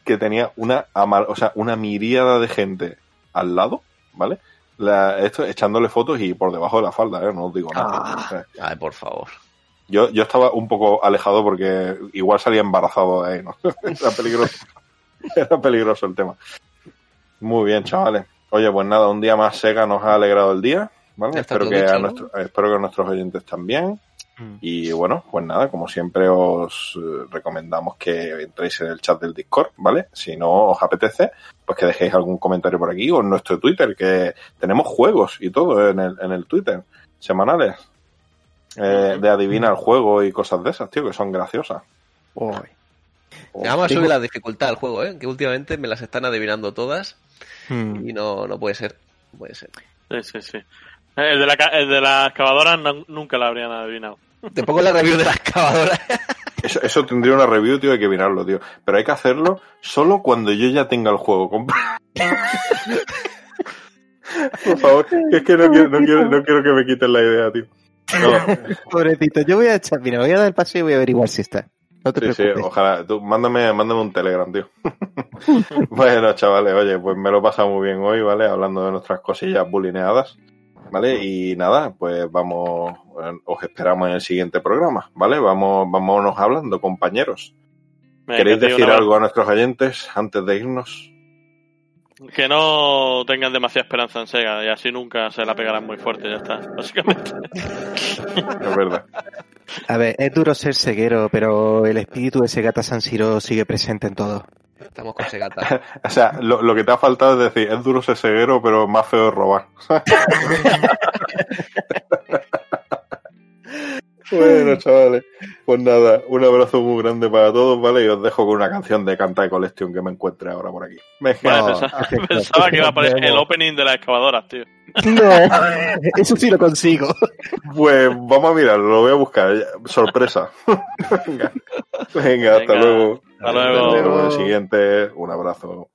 Que tenía una, o sea, una miríada de gente al lado, ¿vale? La, esto, echándole fotos y por debajo de la falda, ¿eh? No os digo nada. Ah. O ay, por favor. Yo, yo estaba un poco alejado porque igual salía embarazado de ahí, ¿no? Era peligroso. Era peligroso el tema. Muy bien, chavales. Oye, pues nada, un día más Sega nos ha alegrado el día, ¿vale? Espero que, dicho, a ¿no? nuestro- espero que a nuestros oyentes también. Mm. Y bueno, pues nada, como siempre os eh, recomendamos que entréis en el chat del Discord, ¿vale? Si no os apetece, pues que dejéis algún comentario por aquí o en nuestro Twitter, que tenemos juegos y todo en el, en el Twitter, semanales. eh, de adivinar el juego y cosas de esas, tío, que son graciosas. Uy. Vamos a subir la dificultad al juego, ¿eh? Que últimamente me las están adivinando todas Hmm. y no, no puede ser. No puede ser. Sí, sí, sí. El de la, el de la excavadora no- nunca la habrían adivinado. Te pongo la review de la excavadora. Eso, eso tendría una review, tío, hay que mirarlo, tío. Pero hay que hacerlo solo cuando yo ya tenga el juego comprado. Por favor, que es que no quiero, no quiero, no quiero que me quiten la idea, tío. No, Pobrecito, yo voy a echar, mira, voy a dar el paseo y voy a averiguar si está. No te sí, sí, ojalá. Tú, mándame, mándame un Telegram, tío. bueno, chavales, oye, pues me lo he pasado muy bien hoy, ¿vale? Hablando de nuestras cosillas bulineadas, ¿vale? Y nada, pues vamos, eh, os esperamos en el siguiente programa, ¿vale? Vamos, vámonos hablando, compañeros. ¿Queréis decir una- algo a nuestros oyentes antes de irnos? Que no tengan demasiada esperanza en Sega y así nunca se la pegarán muy fuerte, ya está. Básicamente. Es verdad. A ver, es duro ser ceguero, pero el espíritu de Segata San Siro sigue presente en todo. Estamos con Segata. O sea, lo, lo que te ha faltado es decir, es duro ser ceguero, pero más feo es robar. bueno, chavales, pues nada, un abrazo muy grande para todos, ¿vale? Y os dejo con una canción de Canta de Collection que me encuentre ahora por aquí. Vale, No, pensaba, que iba a poner el opening de las excavadoras, tío. No, eso sí lo consigo. Pues vamos a mirarlo, lo voy a buscar. Sorpresa. Venga. Venga, hasta Venga, luego. hasta luego. Nos vemos en el siguiente. Un abrazo.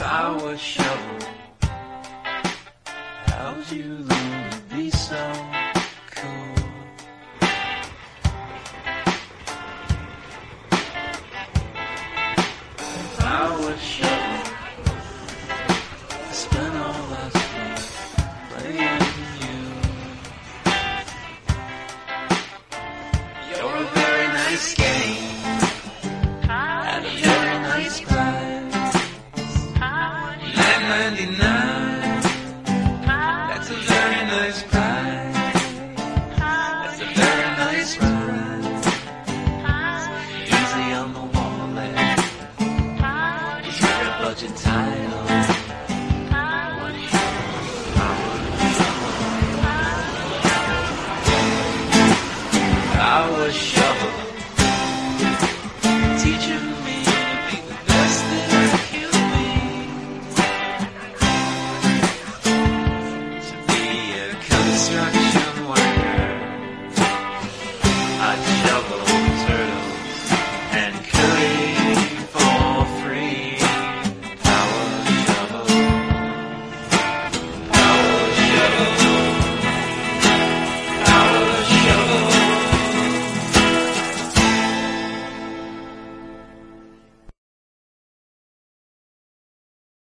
パ How'd you learn to be so cool? Power shovel.